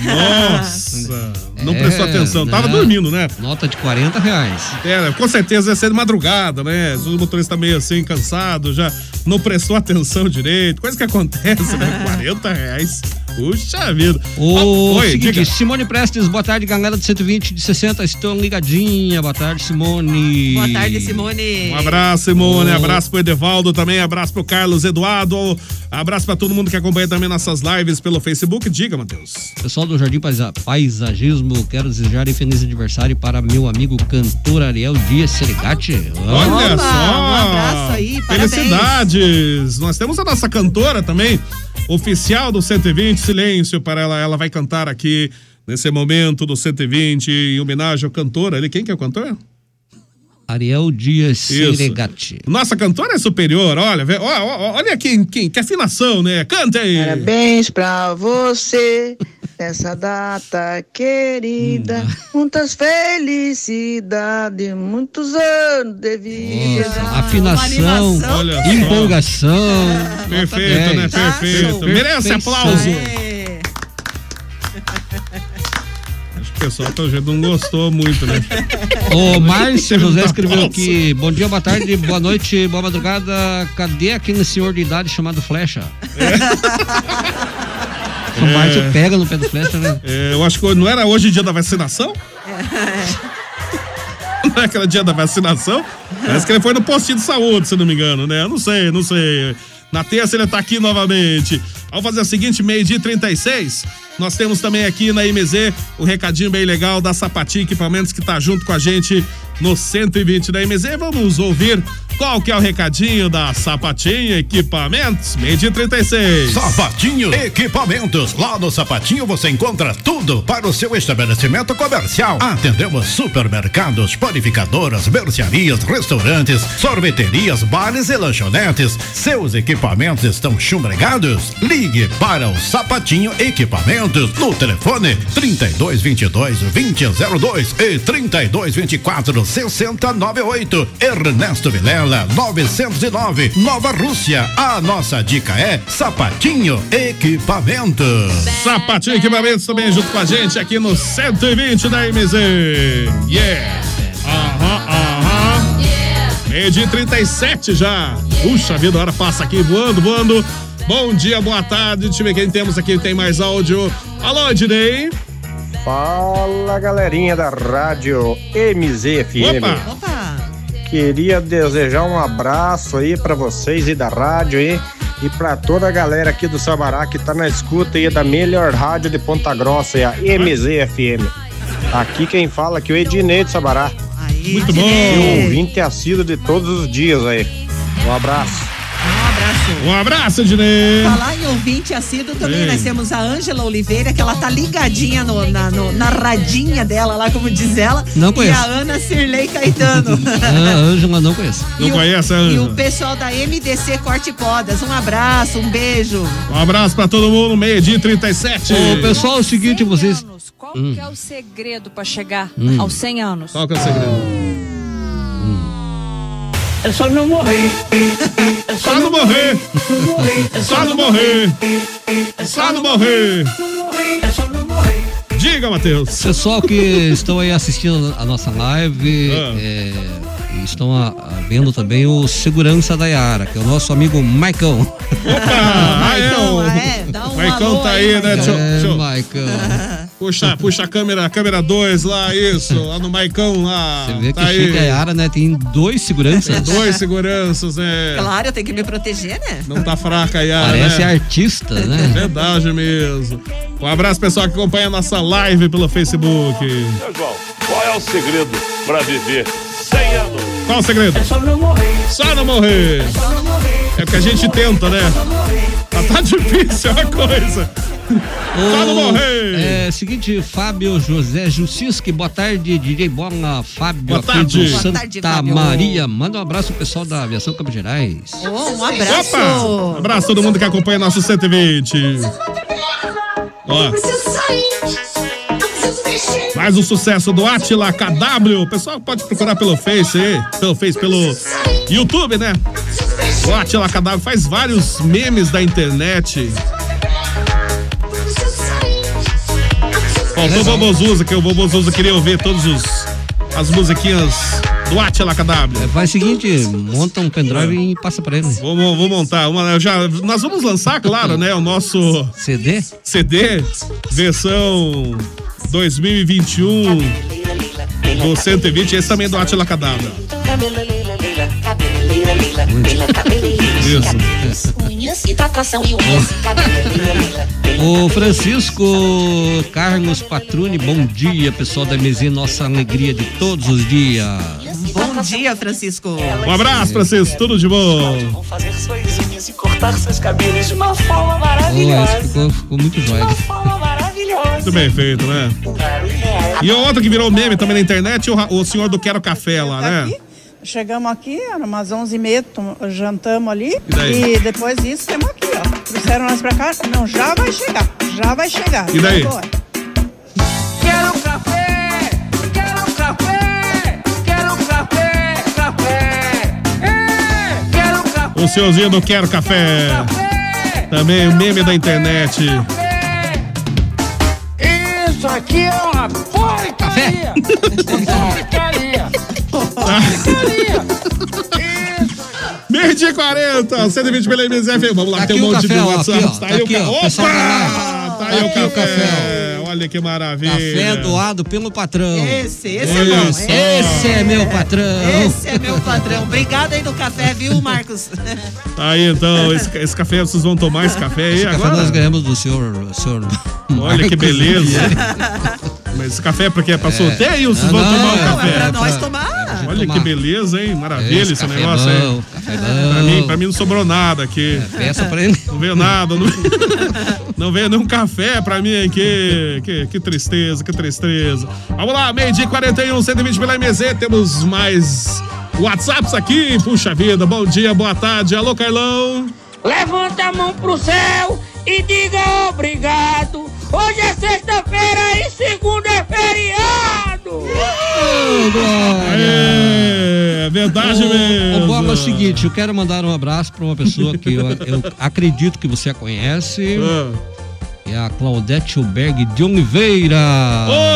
Nossa, não É, prestou atenção. Tava né? dormindo, né? Nota de 40 reais. É, com certeza ia ser de madrugada, né? O motorista tá meio assim, cansado, já não prestou atenção direito. Coisa que acontece, né? 40 reais. Puxa vida. O Oi, seguinte, diga. Simone Prestes, boa tarde, galera de 120 de 60, estão ligadinha. Boa tarde, Simone. Boa tarde, Simone. Um abraço, Simone. Ô. Abraço pro Edevaldo também. Abraço pro Carlos Eduardo. Abraço pra todo mundo que acompanha também nossas lives pelo Facebook. Diga, Matheus. Pessoal do Jardim Paisa- Paisagismo, quero desejar um feliz aniversário para meu amigo cantor Ariel Dias Serigati. Olha Opa, só! um abraço aí, parabéns. Felicidades! Nós temos a nossa cantora também, oficial do 120. Silêncio para ela. Ela vai cantar aqui nesse momento do 120 em homenagem ao cantor. Ele, quem que é o cantor? Ariel Dias Isso. Serigati. Nossa cantora é superior, olha, olha quem, quem, que afinação, né? Canta aí! Parabéns pra você nessa data querida. Muitas felicidades, muitos anos de vida. Afinação, Olha empolgação. Perfeito, né? Tá Perfeito. show. Merece aplauso. Acho que o pessoal tá, não gostou muito, né? O Márcio José escreveu aqui: Bom dia, boa tarde, boa noite, boa madrugada. Cadê aquele senhor de idade chamado Flecha? O Márcio pega no pé do Flecha, né? É, eu acho que não era hoje dia da vacinação? Não é aquele dia da vacinação? Parece que ele foi no postinho de saúde, se não me engano, né? Eu não sei, não sei. Na terça ele tá aqui novamente. Vamos fazer o seguinte, meio-dia e 36. Nós temos também aqui na MZ o recadinho bem legal da Sapatinho Equipamentos que tá junto com a gente no 120 da MZ. Vamos ouvir Qual que é o recadinho da Sapatinho Equipamentos? Made 36. Sapatinho Equipamentos. Lá no Sapatinho você encontra tudo para o seu estabelecimento comercial. Atendemos supermercados, panificadoras, mercearias, restaurantes, sorveterias, bares e lanchonetes. Seus equipamentos estão chumbregados? Ligue para o Sapatinho Equipamentos no telefone 3222 2002 e 3224 6098. Ernesto Vilela 909 Nova Rússia. A nossa dica é Sapatinho Equipamentos. Sapatinho Equipamentos também junto com a gente aqui no 120 da MZ. Yeah! Aham, aham. Meio dia e 37 já. Puxa vida, a hora passa aqui voando, voando. Bom dia, boa tarde. Deixa eu ver quem temos aqui. Tem mais áudio. Alô, Ednei. Fala galerinha da rádio MZFM. Opa. Queria desejar um abraço aí pra vocês e da rádio aí e pra toda a galera aqui do Sabará que tá na escuta aí da melhor rádio de Ponta Grossa, é a MZFM. Aqui quem fala é o Ednei do Sabará. Muito bom. E ouvinte assíduo de todos os dias aí. Um abraço. Um abraço, Ednei. Falar em ouvinte assíduo também, Ei. nós temos a Ângela Oliveira, que ela tá ligadinha no- na, no- na radinha dela lá, como diz ela. Não E conheço. a Ana Cirlei Caetano. Ah, Ângela não conheço. Não conhece a E o Ângela? pessoal da MDC Corte Podas. Um abraço, um beijo. Um abraço pra todo mundo, meio dia e 37. Ô, pessoal, é o seguinte, vocês. Qual Hum. que é o segredo pra chegar Hum. aos 100 anos? Qual que é o segredo? É só não morrer. É Só não morrer. É Só não morrer. Só não morrer. É só não morrer. Diga, Matheus. Pessoal que estão aí assistindo a nossa live, Ah. é, e estão a- a vendo também o segurança da Yara, que é o nosso amigo Maicão. Ah, é, o Maicão tá aí, né? É, deixa Maicão. Puxa, puxa a câmera, a câmera 2 lá, isso, lá no Maicão lá. Você vê tá que chique a. Yara, né? Tem dois seguranças. Dois seguranças, né? Claro, eu tenho que me proteger, né? Não tá fraca a Yara, Parece né? artista, né? Verdade mesmo. Um abraço, pessoal, que acompanha a nossa live pelo Facebook. Seu João, qual é o segredo pra viver 100 anos? Qual o segredo? É só não morrer. Só não morrer. É só não morrer. É o que a gente tenta, né? Mas tá difícil a coisa. Morrer. É, seguinte, Fábio José Jussiski, boa tarde, DJ Bola, Fábio Boa aqui tarde. do Boa Santa tarde, Fábio. Maria. Manda um abraço pro pessoal da Aviação Campos Gerais. Oh, um abraço. Opa! Um abraço a todo mundo que acompanha nosso 120. Ó, mais um sucesso do Atila KW. O pessoal pode procurar pelo Face aí, pelo Face, pelo YouTube, né? O Atila KW faz vários memes da internet. Faltou o Bobozuza, que o Bobozuza queria ouvir todos os as musiquinhas do Atila KW. Faz o seguinte, monta um pendrive e passa pra ele. Vou, vou montar. Uma, já, nós vamos lançar, claro, né? O nosso CD? CD, versão 2021 do 120. Esse também é do Atila Cadabra. Isso. Ô Francisco Carlos Patrone, bom dia, pessoal da MZ, nossa alegria de todos os dias. Bom dia, Francisco. Um abraço, Francisco. Tudo de bom. Fazer suas unhas e cortar seus cabelos de uma forma maravilhosa. ficou muito jóia. Muito bem feito, né? E outra que virou meme também na internet, o, o senhor do Quero Café lá, né? Chegamos aqui, era umas 11h30, tom- jantamos ali. E? E depois disso, temos aqui, ó. Trouxeram nós pra cá. Não, já vai chegar. Já vai chegar. E daí? Agora. Quero um café, quero um café, quero um café, café. É, quero café. O senhorzinho do Quero Café. Também o meme da internet. Isso aqui é uma porcaria. Porcaria. Meio dia e 40, 120 pela MZF. Vamos lá, Tá tem um monte de café, ó, WhatsApp. aqui, ó, tá tá aí aqui, o café. Opa! Tá aí o Aqui o café. Olha que maravilha. Café doado pelo patrão. Esse, esse é Olha bom. só. Esse é meu patrão. Esse é meu padrão. Obrigada aí do café, viu, Marcos? Tá aí então, esse, esse café, vocês vão tomar esse café aí Esse café agora? nós ganhamos do senhor. senhor Olha que Marcos beleza. Vieira. Mas esse café é pra quê? É pra sorteio ou vocês Não, vão não, tomar o é café? pra nós pra- tomar. Olha que beleza, hein? Maravilha Esse esse, café negócio bom, aí. café Pra mim, pra mim não sobrou nada aqui. peça pra ele. Não veio nada, não, não veio nenhum café pra mim aqui. Que, que tristeza, que tristeza. Vamos lá, meio-dia e 41, 120 pela MZ. Temos mais WhatsApps aqui. Puxa vida, bom dia, boa tarde. Alô, Carlão. Levanta a mão pro céu e diga obrigado. Hoje é sexta-feira e segunda é feriado. É, é verdade Ô, mesmo. Ô, Bola, é o seguinte, eu quero mandar um abraço pra uma pessoa que eu, eu acredito que você a conhece. Ah. É a Claudete Alberg de Oliveira.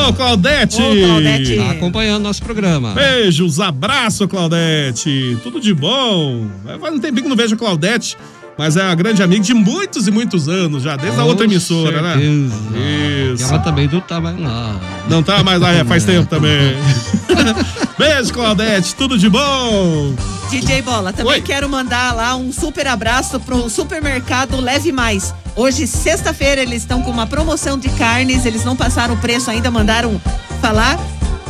Ô, Claudete! Ô, Claudete! Tá acompanhando nosso programa. Beijos, abraço, Claudete. Tudo de bom. Faz um tempinho que não vejo a Claudete, mas é uma grande amiga de muitos e muitos anos já, desde a Com outra emissora, né? certeza. Isso. E ela também não tá mais lá. Não tá mais lá, é, faz tempo também. Beijo, Claudete. Tudo de bom. DJ Bola, também quero mandar lá um super abraço pro supermercado Leve Mais. Hoje, sexta-feira, eles estão com uma promoção de carnes, eles não passaram o preço ainda, mandaram falar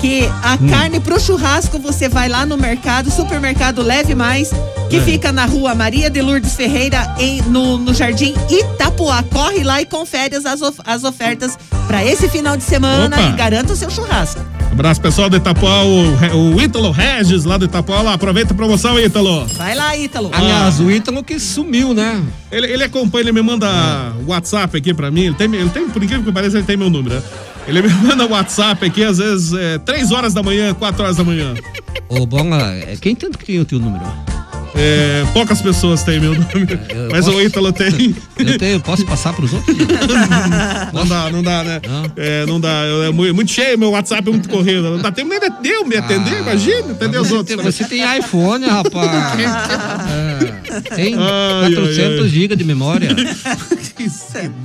que a Hum. carne pro churrasco você vai lá no mercado, supermercado Leve Mais, que É. fica na rua Maria de Lourdes Ferreira, em- no, no Jardim Itapuá. Corre lá e confere as, of- as ofertas para esse final de semana Opa. e garanta o seu churrasco. Abraço, pessoal do Itapuá, o, o Ítalo Regis, lá do Itapuá. Lá, aproveita a promoção, Ítalo. Vai lá, Ítalo. Aliás, o Ítalo que sumiu, né? Ele, ele acompanha, ele me manda WhatsApp aqui pra mim. Ele tem, ele tem, por incrível que pareça, ele tem meu número. né? Ele me manda WhatsApp aqui, às vezes, é, 3 horas da manhã, 4 horas da manhã. Ô, Bola, é, quem tanto que tem o teu número? É, poucas pessoas têm meu número, mas posso- o Ítalo tem. Eu tenho, posso passar pros outros? Não dá, não dá, né? É, não dá. Eu- É muito, cheio, meu WhatsApp é muito corrido. Não dá tempo nem de eu me atender, imagina, atender os outros. você tem iPhone, rapaz. É, tem Ai, 400 ai, ai. GB de memória.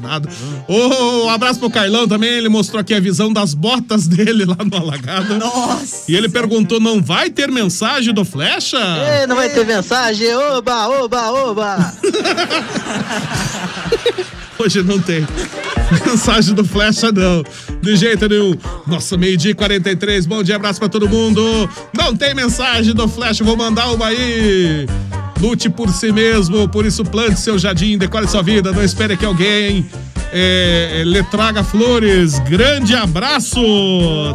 Nada. Ô, um abraço pro Carlão também. Ele mostrou aqui a visão das botas dele lá no Alagado. Nossa! E ele perguntou: não vai ter mensagem do Flecha? Ei, não vai ter mensagem? Oba, oba, oba! Hoje não tem. Mensagem do Flecha, não. De jeito nenhum. Nossa, meio-dia e 43. Bom dia, abraço pra todo mundo. Não tem mensagem do Flecha, vou mandar uma aí. Lute por si mesmo, por isso plante seu jardim, decore sua vida. Não espere que alguém é, lhe traga flores. Grande abraço.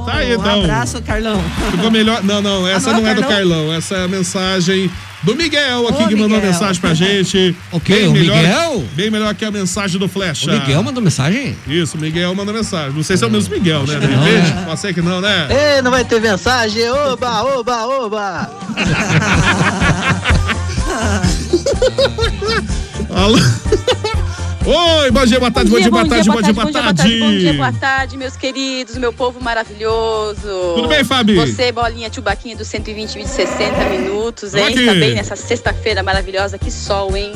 Tá aí, então. Um abraço, Carlão. Ficou melhor. Não, não, essa Ah, não não, é é do Carlão? Essa é a mensagem do Miguel aqui Ô, que mandou a Miguel. mensagem pra gente. O quê? Bem O melhor- Miguel? Bem melhor que a mensagem do Flecha. O Miguel mandou mensagem? Isso, o Miguel mandou mensagem. Não sei se é o mesmo Miguel, né? De Não, repente, né? pode ser que não, né? Ei, não vai ter mensagem? Oba, oba, oba! Oi, bom dia, boa tarde, bom dia, boa tarde, bom dia, boa tarde. Bom dia, boa tarde, meus queridos, meu povo maravilhoso. Tudo bem, Fabi? Você, bolinha Tchubaquinha do 120 vídeos 60 minutos, hein? Aqui. Também nessa sexta-feira maravilhosa, que sol, hein?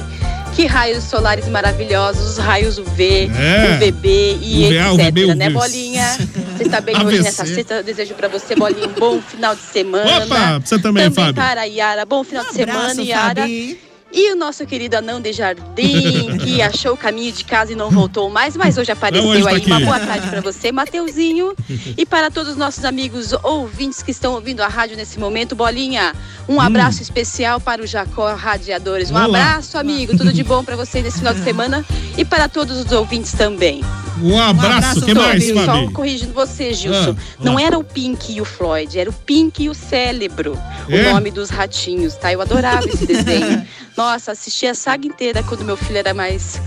Que raios solares maravilhosos, os raios UV, É. UVB e UVA, etc, UVB, né, bolinha? Você está bem hoje nessa sexta? Eu desejo pra você, bolinha, um bom final de semana. Opa, você também, Fábio. para a Yara, bom final de semana, Yara. Fabi. E o nosso querido Anão de Jardim, que achou o caminho de casa e não voltou mais, mas hoje apareceu tá aí. aqui. Uma boa tarde para você, Mateuzinho. E para todos os nossos amigos ouvintes que estão ouvindo a rádio nesse momento, Bolinha, um abraço especial para o Jacó Radiadores. Um Olá. abraço, amigo. Tudo de bom para vocês nesse final de semana e para todos os ouvintes também. Um abraço, abraço, que mais, Só Fabi? corrigindo você, Gilson. Ah, não ah. era o Pink e o Floyd, era o Pink e o Cérebro. É? O nome dos ratinhos, tá? Eu adorava esse desenho. Nossa, assisti a saga inteira quando meu filho era mais,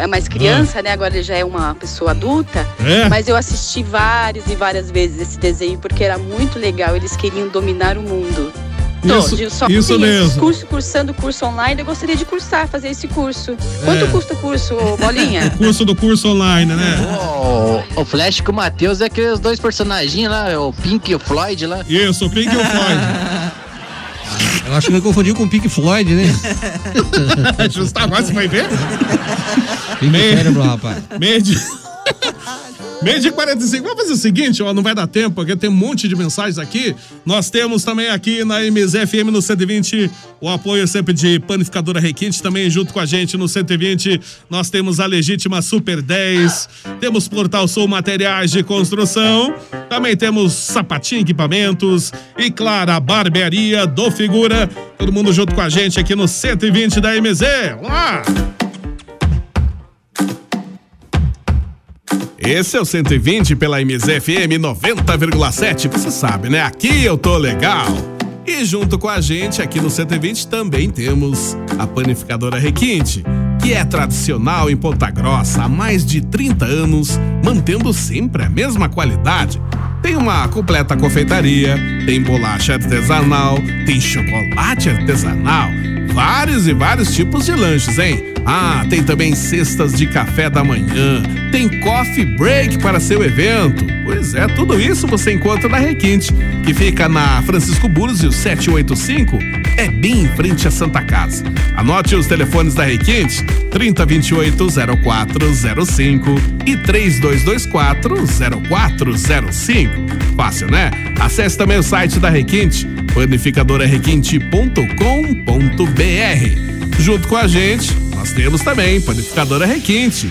é mais criança, né? Agora ele já é uma pessoa adulta. É? Mas eu assisti várias e várias vezes esse desenho porque era muito legal. Eles queriam dominar o mundo. Isso- Gil, só isso mesmo. cursos, cursando curso online, eu gostaria de cursar, fazer esse curso. Quanto É. custa o curso, Bolinha? Curso do curso online, né? O, o Flash com o Matheus é aqueles dois personagens lá, o Pink e o Floyd lá. Isso, o Pink e o Floyd. Eu acho que me confundiu com o Pink Floyd, né? Justo agora você vai ver? Pink Meio- Cérebro, rapaz. Meio. Meio de 45. Vamos fazer o seguinte, ó, não vai dar tempo, porque tem um monte de mensagens aqui. Nós temos também aqui na MZFM no 120 o apoio sempre de Panificadora Requinte, também junto com a gente no 120. Nós temos a Legítima Super 10, temos Portal Sul Materiais de Construção, também temos Sapatinho Equipamentos e, claro, a Barbearia do Figura. Todo mundo junto com a gente aqui no 120 da MZ. Vamos lá! Esse é o 120 pela MZFM 90,7. Você sabe, né? Aqui eu tô legal. E junto com a gente aqui no 120 também temos a panificadora Requinte, que é tradicional em Ponta Grossa há mais de 30 anos, mantendo sempre a mesma qualidade. Tem uma completa confeitaria, tem bolacha artesanal, tem chocolate artesanal, vários e vários tipos de lanches, hein? Ah, tem também cestas de café da manhã, tem coffee break para seu evento. Pois é, tudo isso você encontra na Requinte, que fica na Francisco Búzio 785, é bem em frente à Santa Casa. Anote os telefones da Requinte, 3028 0405 e 3224 0405. Fácil, né? Acesse também o site da Requinte, panificadorarequinte.com.br. Junto com a gente, nós temos também Panificadora Requinte.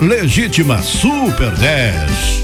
Legítima Super 10.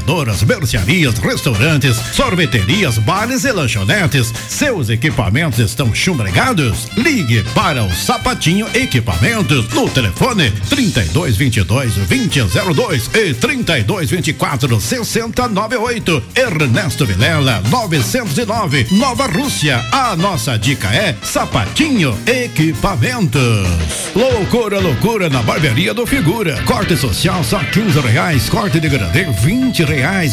panificadoras, mercearias, restaurantes, sorveterias, bares e lanchonetes. Seus equipamentos estão chumbregados? Ligue para o Sapatinho Equipamentos no telefone 3222 2002 e 3224 6098. Ernesto Vilela 909 Nova Rússia. A nossa dica é Sapatinho Equipamentos. Loucura, loucura na barbearia do Figura. Corte social só 15 reais. Corte de grande 20 reais.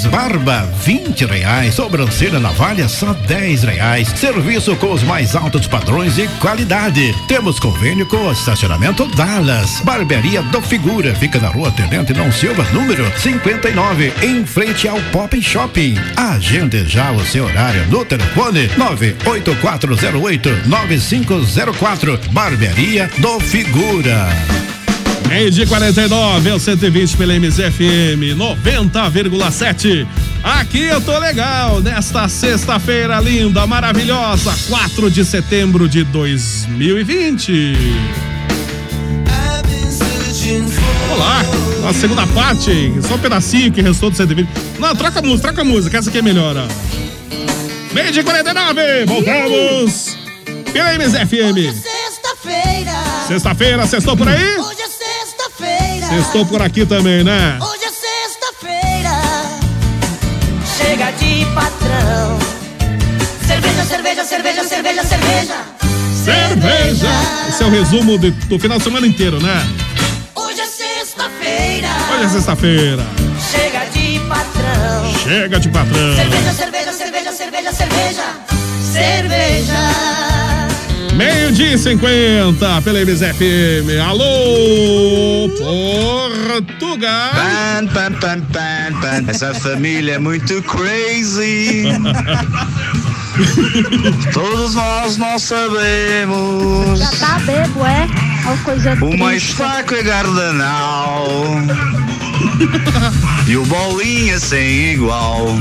Barba 20 reais. Sobrancelha navalha só 10 reais. Serviço com os mais altos padrões e qualidade. Temos convênio com o estacionamento Dallas. Barbearia do Figura. Fica na rua Tenente Não Silva, número 59, em frente ao Pop Shopping. Agende já o seu horário no telefone 98408-9504. Barbearia do Figura. Meio de 49, é o 120 pela MZFM 90,7. Aqui eu tô legal, nesta sexta-feira linda, maravilhosa, 4 de setembro de 2020. Vamos lá, a segunda parte, só um pedacinho que restou do 120. Não, troca a música, troca a música, essa aqui é melhor. Meio de 49, voltamos pela MZFM. Sexta-feira. Sexta-feira, sextou por aí? Sextou por aqui também, né? Hoje é sexta-feira. Chega de patrão. Cerveja, cerveja, cerveja, cerveja, cerveja. Cerveja! Esse é o resumo de- do final de semana inteiro, né? Hoje é sexta-feira. Hoje é sexta-feira. Chega de patrão. Chega de patrão. Cerveja, cerveja, cerveja, cerveja, cerveja. Cerveja. Meio-dia e 50 pela MZFM. Alô, Portugal! Pan, pan, pan, pan, pan. Essa família é muito crazy. Todos nós não sabemos. Já tá bebo, é? Uma coisa O mais triste. fraco é Gardanal. E o Bolinha sem igual.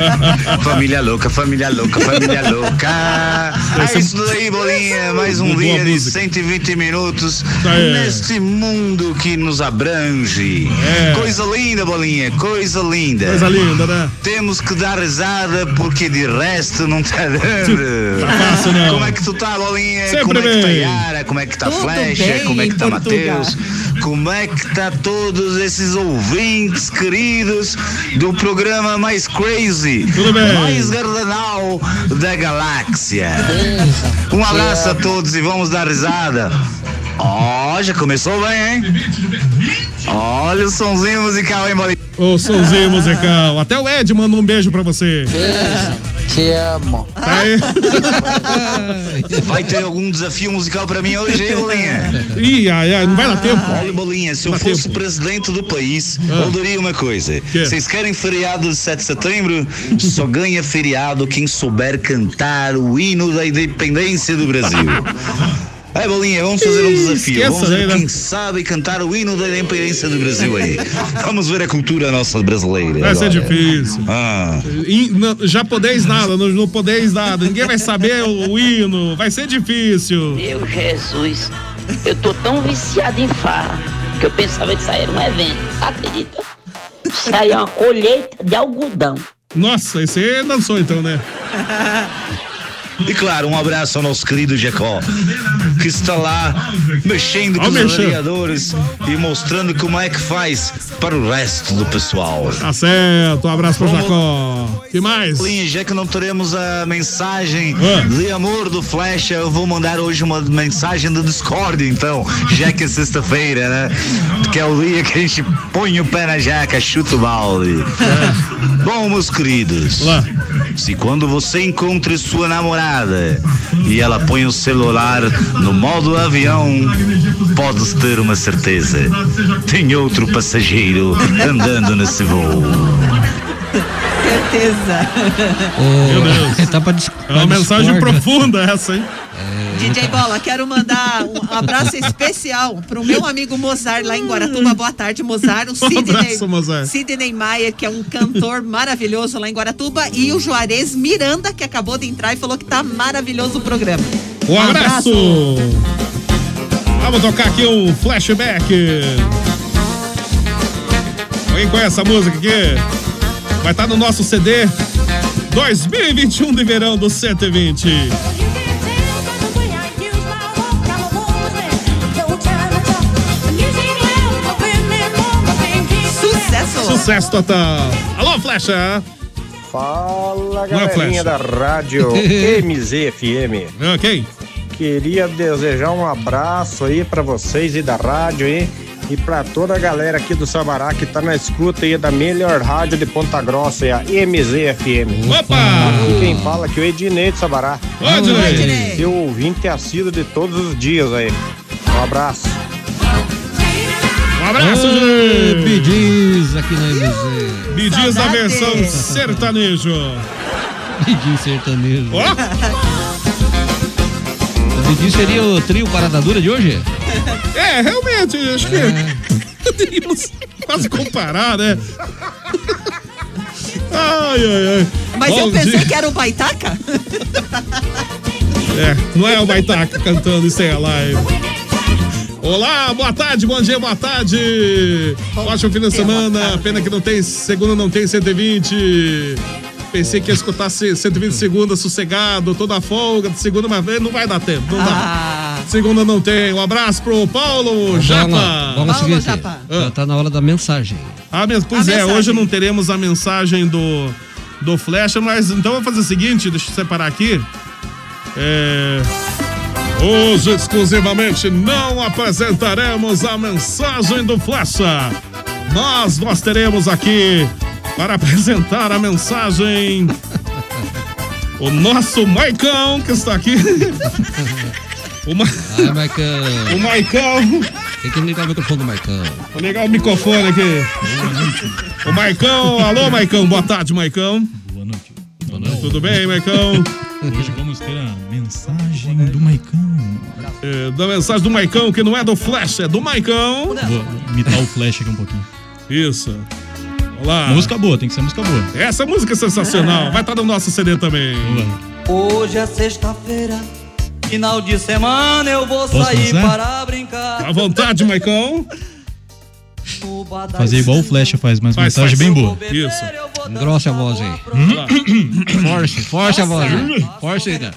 família louca, família louca, família louca. É isso daí, Bolinha. Mais um dia de música. 120 minutos aí. neste mundo que nos abrange. É. Coisa linda, Bolinha, coisa linda. Coisa linda, né? Temos que dar risada porque de resto não tá dando. Tá fácil, não. Como é que tu tá, Bolinha? Sempre Como é que tá. Yara? Como é que tá Tudo Flecha? bem Como é que tá. Matheus? Como é que tá todos esses ouvintes queridos do programa mais crazy, mais gardenal da galáxia? Um abraço a todos e vamos dar risada. Ó, já começou bem, hein? Olha o somzinho musical, hein, Bolinha? Ô, somzinho musical. Até o Ed manda um beijo pra você. Te amo. Vai ter algum desafio musical pra mim hoje, hein, Bolinha? Ih, ai, ai, não vai dar tempo. Olha, Bolinha, se eu Dá fosse tempo. presidente do país, Ah. eu diria uma coisa. Quê? Vocês querem feriado de 7 de setembro? Só ganha feriado quem souber cantar o hino da independência do Brasil. É, Bolinha, vamos fazer um desafio. esqueça Vamos ver quem sabe cantar o hino da independência do Brasil aí. Vamos ver a cultura nossa brasileira. Vai ser agora. difícil. Ah. Em- não- já podeis nada, não, não podeis nada. Ninguém vai saber o, o hino. Vai ser difícil. Meu Jesus, eu tô tão viciado em farra que eu pensava que isso aí era um evento. Acredita? Isso aí é uma colheita de algodão. Nossa, esse aí dançou então, né? E claro, um abraço ao nosso querido Jacó, que está lá mexendo com os radiadores e mostrando como é que faz para o resto do pessoal. Tá certo. Um abraço pro Jacó. que mais? Já que não teremos a mensagem Ah. de amor do Flecha, eu vou mandar hoje uma mensagem do Discord, então, já que é sexta-feira, né? Que é o dia que a gente põe o pé na jaca, chuta o balde. Bom, meus queridos, Lá. se quando você encontra sua namorada e ela põe o celular no modo avião, podes ter uma certeza. Tem outro passageiro andando nesse voo. Certeza. Ô, Meu Deus. Tá pra É uma pra mensagem discórdia. profunda essa, hein? DJ Bola, quero mandar um abraço especial pro meu amigo Mozart lá em Guaratuba. Boa tarde, Mozart. O Sidney, abraço, Mozart. Sidney Maia, que é um cantor maravilhoso lá em Guaratuba. E o Juarez Miranda, que acabou de entrar e falou que tá maravilhoso o programa. Um abraço! Vamos tocar aqui um flashback. Alguém conhece essa música aqui? Vai estar no nosso CD 2021 de verão do 120. Sucesso! Total. Alô, Flecha! Fala, é galerinha da flecha. rádio MZFM. Ok. Queria desejar um abraço aí pra vocês e da rádio aí. E pra toda a galera aqui do Sabará que tá na escuta aí da melhor rádio de Ponta Grossa, é a MZFM. Opa! Aqui quem fala que é o Ednei do Sabará. Ô, Ednei. Seu ouvinte assíduo de todos os dias aí. Um abraço. Um abraço, Ednei. Bidis aqui na MZ. Bidis da versão sertanejo. Bidis sertanejo. Ó, O Bidis seria o trio Parada Dura de hoje? é, realmente, acho que poderíamos quase comparar, né? Ai, ai, ai. Mas Bom eu pensei dia. que era o Baitaca. É, não é o Baitaca cantando isso aí, a live. Olá, boa tarde, bom dia, boa tarde. Ótimo fim de semana. Pena que não tem, segunda não tem 120. Pensei que ia escutar se- 120 segunda sossegado, toda a folga de segunda, mas não vai dar tempo, não dá. Ah, Segunda não tem. Um abraço pro Paulo Japa. Paulo seguinte. Japa. Já tá na hora da mensagem. Ah, mesmo, pois A é, mensagem. hoje não teremos a mensagem do, do Flecha, mas então eu vou fazer o seguinte, deixa eu separar aqui. É, hoje exclusivamente não apresentaremos a mensagem do Flecha, mas nós teremos aqui para apresentar a mensagem o nosso Maicão que está aqui. o, Ma, Ai, Maicão. o Maicão. Tem que ligar o microfone do Maicão. Vou ligar o microfone aqui. O Maicão, alô Maicão, boa tarde, Maicão. Boa noite. Boa noite. Tudo bem, Maicão? Hoje vamos ter a mensagem do Maicão. É, da mensagem do Maicão, que não é do Flash, é do Maicão. Vou imitar o Flash aqui um pouquinho. Isso. Olá. Música boa, tem que ser música boa. Essa música é sensacional. Vai estar no nosso CD também. Hoje é sexta-feira, final de semana eu vou Posso sair para brincar. À vontade, Maicon. Fazer igual o Flecha faz, mas Faz, mensagem faz. bem boa. Isso. Engrossa a voz aí. Force, force a voz. aí. Force aí, cara.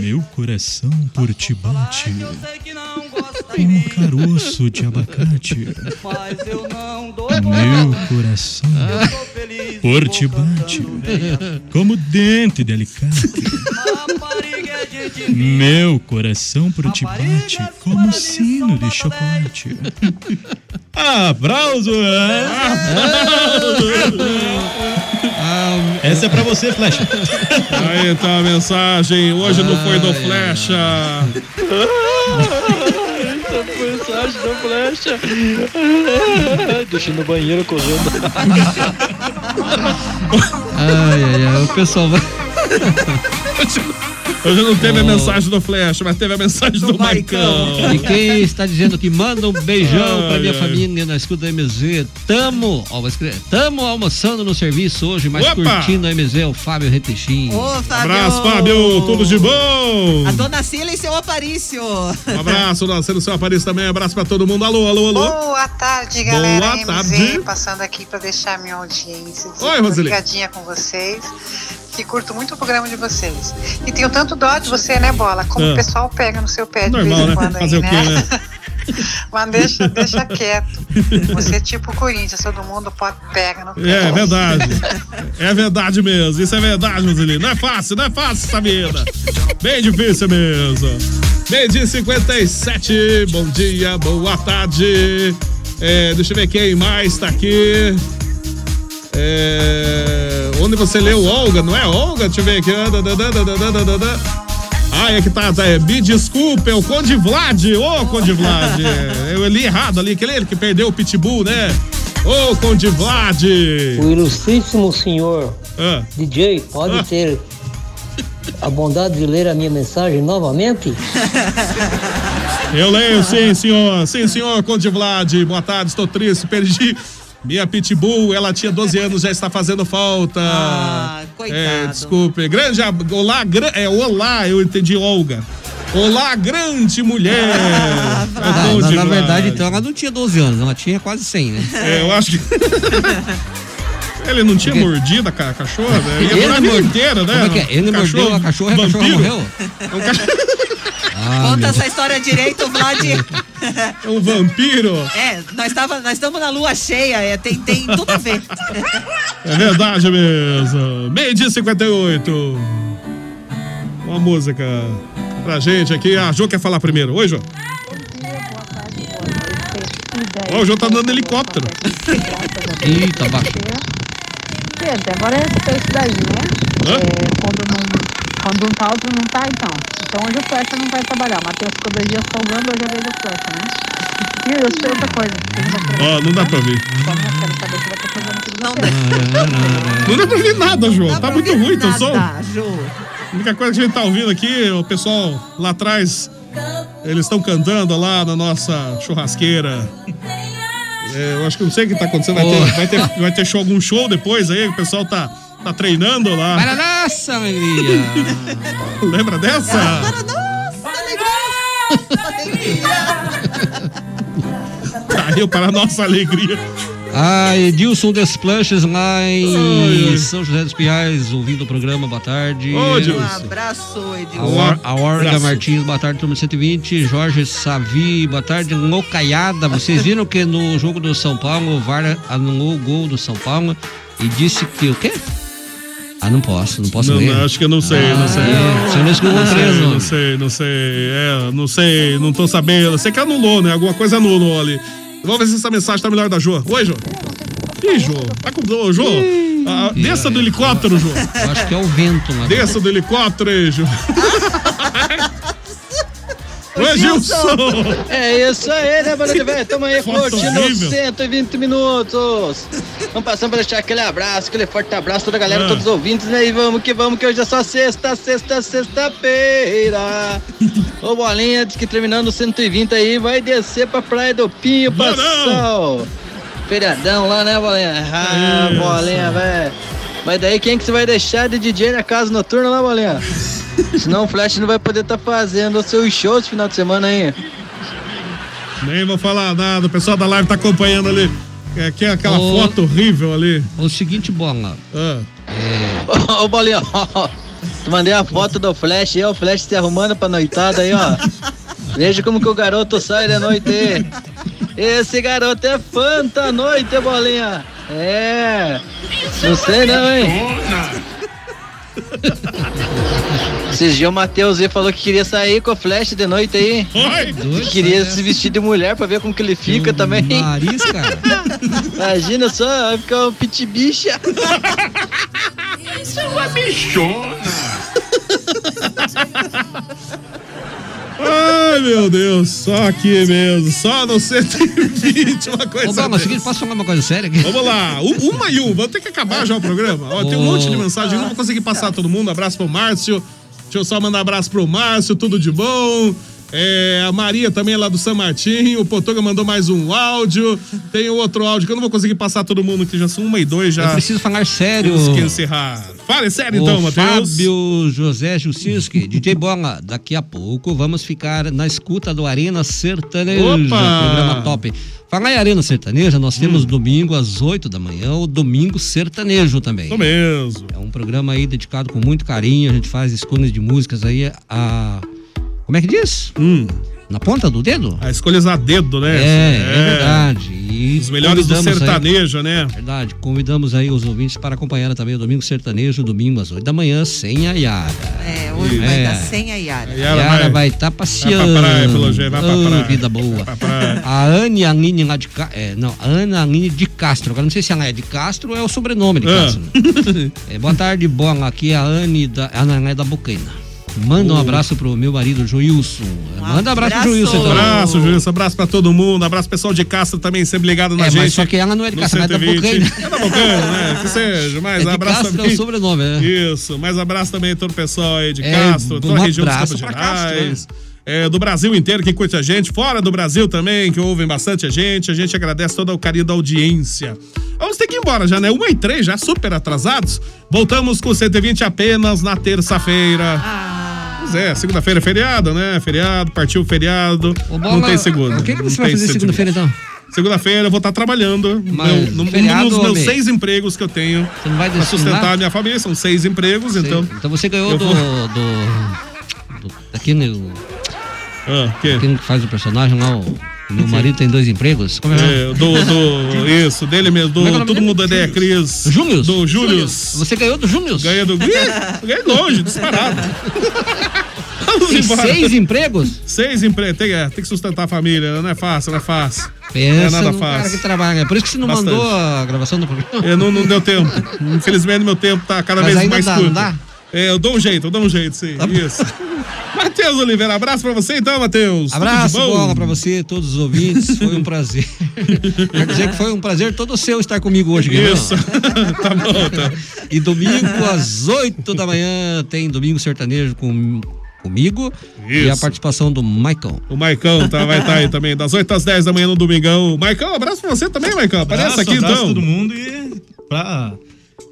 Meu coração por ti bate como caroço de abacate. Meu coração por ti bate como dente delicado. Meu coração por ti bate como sino de chocolate. Aplausos! Essa é pra você, Flecha. Aí tá a mensagem. Hoje não foi do Flecha. Mensagem da flecha. Deixa no banheiro correndo. Ai, ai, ai. O pessoal vai. Hoje não teve a Oh. mensagem do Flecha, mas teve a mensagem do, Maicon. E quem está dizendo que manda um beijão pra minha família na escuta da MZ. Tamo, ó, vou escrever, tamo almoçando no serviço hoje, mas Opa! curtindo a MZ, é o Fábio Retechinho. Ô, Fábio. Abraço, Fábio. Tudo de bom. A dona Cila e seu Aparício. Um abraço, Marcelo Seu Aparício também. Abraço pra todo mundo. Alô, alô, alô. Boa tarde, galera. Boa MZ, tarde. Passando aqui para deixar minha audiência. Oi, Roseli. ligadinha com vocês. Que curto muito o programa de vocês. E tenho tanto dó de você, né, Bola? Como Ah. o pessoal pega no seu pé de Normal, vez em né? quando Fazer aí, o quê, né? né? Mas deixa, deixa quieto. Você é tipo o Corinthians, todo mundo pode pega no pé. É verdade. É verdade mesmo. Isso é verdade, Roseli. Não é fácil, não é fácil essa vida. Bem difícil mesmo. Meio dia e 57. Bom dia, boa tarde. É, deixa eu ver quem mais tá aqui. É, onde você leu Olga, não é Olga? Deixa eu ver aqui. Ah, é que tá, tá é, me desculpe, é o Conde Vlad, ô Conde Vlad, é, eu li errado ali, aquele que perdeu o Pitbull, né? Ô Conde Vlad. O ilustríssimo senhor Ah. DJ pode ter a bondade de ler a minha mensagem novamente? Eu leio, sim, senhor. Sim, senhor, Conde Vlad. Boa tarde, estou triste, perdi. Minha Pitbull, ela tinha 12 anos, já está fazendo falta. Ah, coitado. É, desculpe. Grande. Olá, gra- é, olá, eu entendi, Olga. Olá, grande mulher. É o Na, na- na verdade, então, ela não tinha 12 anos, ela tinha quase 100, né? É, eu acho que. Ele não tinha mordido a ca- cachorra, né? Ele, Ele mord- inteira, né? Como é que é? Ele mordeu a cachorra e a cachorra vampiro. morreu? É um cachorro. Ah, Conta meu essa história direito, Vlad. É um vampiro. É, nós estamos nós tamo na lua cheia, é, tem, tem tudo a ver. É verdade mesmo. Meio dia e 58. Uma música pra gente aqui. A Jô quer falar primeiro. Oi, Jô. Ó, o Jô tá andando helicóptero. Eita, baixo. Gente, agora é isso daí, né? Hã? É, quando, não, quando um tá, outro não tá, então. Então hoje o Flecha não vai trabalhar. O Matheus ficou dois dias folgando, hoje é vez do Flecha, né? E eu sei outra coisa. Ó, não dá pra ouvir. Não Não dá pra ouvir nada, Jô. Tá muito ruim teu som. A única coisa que a gente tá ouvindo aqui, o pessoal lá atrás, eles estão cantando lá na nossa churrasqueira. É, eu acho que eu não sei o que tá acontecendo. Vai, ter, vai, ter, vai ter show, algum show depois aí, o pessoal tá, tá treinando lá. Para nossa alegria! Lembra dessa? Caiu para a nossa alegria. Ah, Edilson Desplanches lá em ai. São José dos Pinhais, ouvindo o programa, boa tarde. Ô, Um Edilson. abraço, A, Edilson. Or, a Orga Abraço. Martins, boa tarde, turma 120. Jorge Savi, boa tarde. Locaiada, vocês viram que no jogo do São Paulo, o VAR anulou o gol do São Paulo e disse que o quê? Ah, não posso, não posso Não, ler. não, acho que eu não sei, não sei. é, Você não escutou Não sei, três, não não. sei, não sei. É, não sei, não tô sabendo. Sei que anulou, né? Alguma coisa anulou ali. Vamos ver se essa mensagem tá melhor da Jô. Oi, Jô. Ih, Jô. Tá com. Ô, Jô. ah, desça do helicóptero, Jô. Eu acho que é o vento lá. Desça do helicóptero aí, Jô. Oi, Gilson. É isso aí, né, de Velho? Tamo aí curtindo horrível. 120 minutos. Vamos passando pra deixar aquele abraço, aquele forte abraço, toda a galera, Ah. todos os ouvintes, né? E vamos que vamos, que hoje é só sexta, sexta, sexta-feira. Ô, Bolinha, diz que terminando o 120 aí, vai descer pra Praia do Pinho, passou. feriadão lá, né, Bolinha? Ah, Isso. Bolinha, velho. Mas daí quem que você vai deixar de DJ na casa noturna lá, Bolinha? Senão o Flash não vai poder estar fazendo os seus shows no final de semana aí. Nem vou falar nada, o pessoal da live tá acompanhando ali. É, que é aquela Ô. foto horrível ali. O seguinte, bola. Ah. Ô, ô, Bolinha, ó. Tu mandei a foto do Flash aí, ó, o Flash se arrumando pra noitada aí, ó. Veja como que o garoto sai da noite aí. Esse garoto é fanta à noite, Bolinha. É. Não sei não, hein? Esses dias o Matheus aí falou que queria sair com o Flash de noite aí. Que queria se vestir de mulher pra ver como que ele fica também. Nariz, cara. Imagina só, vai ficar um pitibicha. Isso é uma bichona. Ai, meu Deus, só aqui mesmo, só no 120, uma coisa. Ô, dessa. seguinte, posso falar uma coisa séria aqui? Vamos lá, um- uma e um, vamos ter que acabar já o programa. Ó, tem um monte de mensagem, não vou conseguir passar todo mundo. Abraço pro Márcio. Deixa eu só mandar abraço pro Márcio, tudo de bom. É, a Maria também é lá do São Martinho. O Potoga mandou mais um áudio. Tem outro áudio que eu não vou conseguir passar todo mundo, que já são uma e dois já. Eu preciso falar sério. Temos que encerrar. Fale sério O então, Matheus. Fábio José Jusinski, DJ Bola, daqui a pouco vamos ficar na escuta do Arena Sertaneja, Opa! programa top. Falar em Arena Sertaneja, nós Hum. temos domingo às 8 da manhã, o Domingo Sertanejo também. Isso mesmo. É um programa aí dedicado com muito carinho, a gente faz escolhas de músicas aí, a... Como é que diz? Na ponta do dedo? A escolhas a dedo, né? É, é verdade. E Os melhores do convidamos aí- sertanejo, né? Verdade. Convidamos aí os ouvintes para acompanhar também o Domingo Sertanejo, domingo às 8 da manhã, sem a Yara. É, hoje vai É. estar sem a Yara. A Yara, vai estar passeando. Vai pra praia, pelo jeito, vai pra Ô, praia. vida boa. Vai pra praia. A Anne Aline lá de é, não, a Ana Aline de Castro. Agora não sei se ela é de Castro ou é o sobrenome de Ah. Castro. É, boa tarde, bola. Aqui é a Anne da, Ana é da Bocaina. Manda um abraço pro meu marido Joilson. Manda um abraço pro Joilson. então. Abraço, Júlio. Abraço pra todo mundo. Abraço pessoal de Castro também, sempre ligado na É, gente. mas só que ela não é de Castro, mas é da 120. Bocaina. É da Bocaina, né? Que seja. Mas É de abraço Castro, também. é o sobrenome, né? Isso. Mais abraço também a todo o pessoal aí de É, Castro, toda um a região dos abraço Campos Gerais. é, do Brasil inteiro que curte a gente, fora do Brasil também, que ouvem bastante a gente. A gente agradece todo o carinho da audiência. Vamos ter que ir embora já, né? 1 e 3, já super atrasados. Voltamos com o 120 apenas na terça-feira. Pois é, segunda-feira é feriado, né? Feriado, partiu feriado. não Bola, tem segunda. O que, que Não você vai fazer 120. segunda-feira então? Segunda-feira eu vou estar trabalhando Mas meu- no- feriado, nos meus homem? seis empregos que eu tenho Você não vai pra sustentar a minha família. São seis empregos, então. Então você ganhou do, vou- do, do. Daquele. Ah, que? Aquele que faz o personagem lá, o. Meu marido tem dois empregos? Como é, que É, do, do, isso, dele mesmo, do é é Todo? Mundo Odeia Cris. Július? Do Július. Você ganhou do Július? Ganhei do. Ih, Ganhei longe, disparado. Seis empregos? Seis empregos. Tem, é, tem que sustentar a família, não é fácil, não é fácil. Pensa não é nada fácil. que trabalha. É por isso que você não Bastante. mandou a gravação do programa. Eu não, não deu tempo. Infelizmente, meu tempo tá cada Mas vez mais dá, curto. não dá? É, eu dou um jeito, eu dou um jeito, sim. Isso. Matheus Oliveira, abraço pra você então, Matheus. Abraço, bom? bola pra você, todos os ouvintes. Foi um prazer. Quer dizer que foi um prazer todo seu estar comigo hoje, Guilherme. Isso. tá bom, tá. E domingo, às 8 da manhã, tem Domingo Sertanejo com, comigo e a Isso. participação do Maicon. O Maicão tá, vai estar aí também, das 8 às 10 da manhã no domingão. Maicão, abraço pra você também, Maicão. Aparece Abraço, aqui abraço então. todo mundo e pra,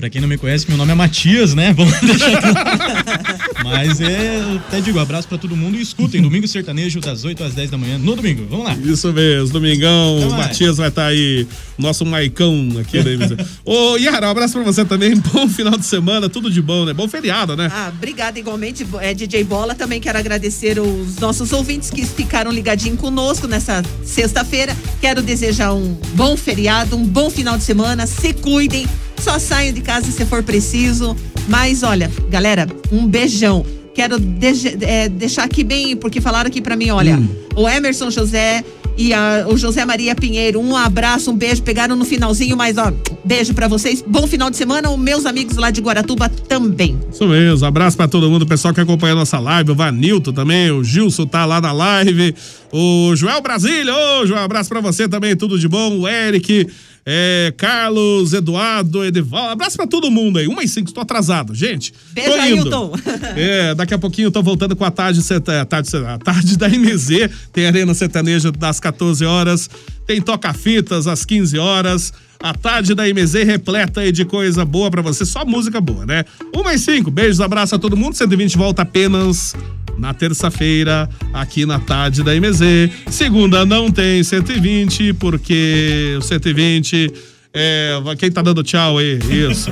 pra quem não me conhece, meu nome é Matias, né? Vamos deixar aqui. Mas é, eu até digo, abraço pra todo mundo e escutem, Domingo Sertanejo das 8 às 10 da manhã, no domingo. Vamos lá. Isso mesmo, domingão, Até o mais. Matias vai estar aí, nosso Maicão aqui da MZ. Ô, Yara, um abraço pra você também, bom final de semana, tudo de bom, né? Bom feriado, né? Ah, obrigada igualmente, é, DJ Bola. Também quero agradecer os nossos ouvintes que ficaram ligadinhos conosco nessa sexta-feira. Quero desejar um bom feriado, um bom final de semana. Se cuidem, só saiam de casa se for preciso. Mas olha, galera, um beijão. Quero dege- é, deixar aqui bem, porque falaram aqui pra mim, olha, o Emerson José e a- o José Maria Pinheiro, um abraço, um beijo, pegaram no finalzinho, mas ó, beijo pra vocês, bom final de semana, os meus amigos lá de Guaratuba também. Isso mesmo, abraço pra todo mundo, o pessoal que acompanha a nossa live, o Vanilton também, o Gilson tá lá na live, O Joel Brasília, ô Joel, abraço pra você também, tudo de bom. O Eric, é, Carlos, Eduardo, Edival, abraço pra todo mundo aí. Uma e cinco, estou atrasado, gente. Beijo, tô indo. Ailton. É, daqui a pouquinho eu tô voltando com a tarde, seta- a tarde, a tarde da MZ. Tem Arena Sertaneja das 14 horas. Tem Toca-Fitas às 15 horas. A tarde da MZ repleta aí de coisa boa pra você. Só música boa, né? Uma e cinco. Beijos, abraço a todo mundo. 120 volta apenas na terça-feira, aqui na tarde da MZ. Segunda não tem 120, porque o 120 é. Quem tá dando tchau aí? Isso.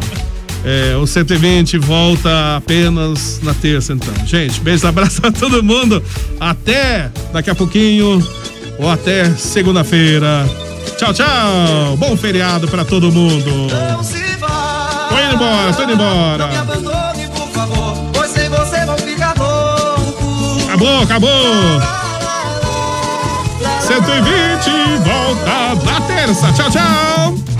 É, o 120 volta apenas na terça, então. Gente, beijo, abraço a todo mundo. Até daqui a pouquinho ou até segunda-feira. Tchau, tchau. Bom feriado pra todo mundo. Tô indo embora, tô indo embora. Abandone, por favor, pois sem você vou ficar louco. Acabou, acabou. 120 volta na terça. Tchau, tchau.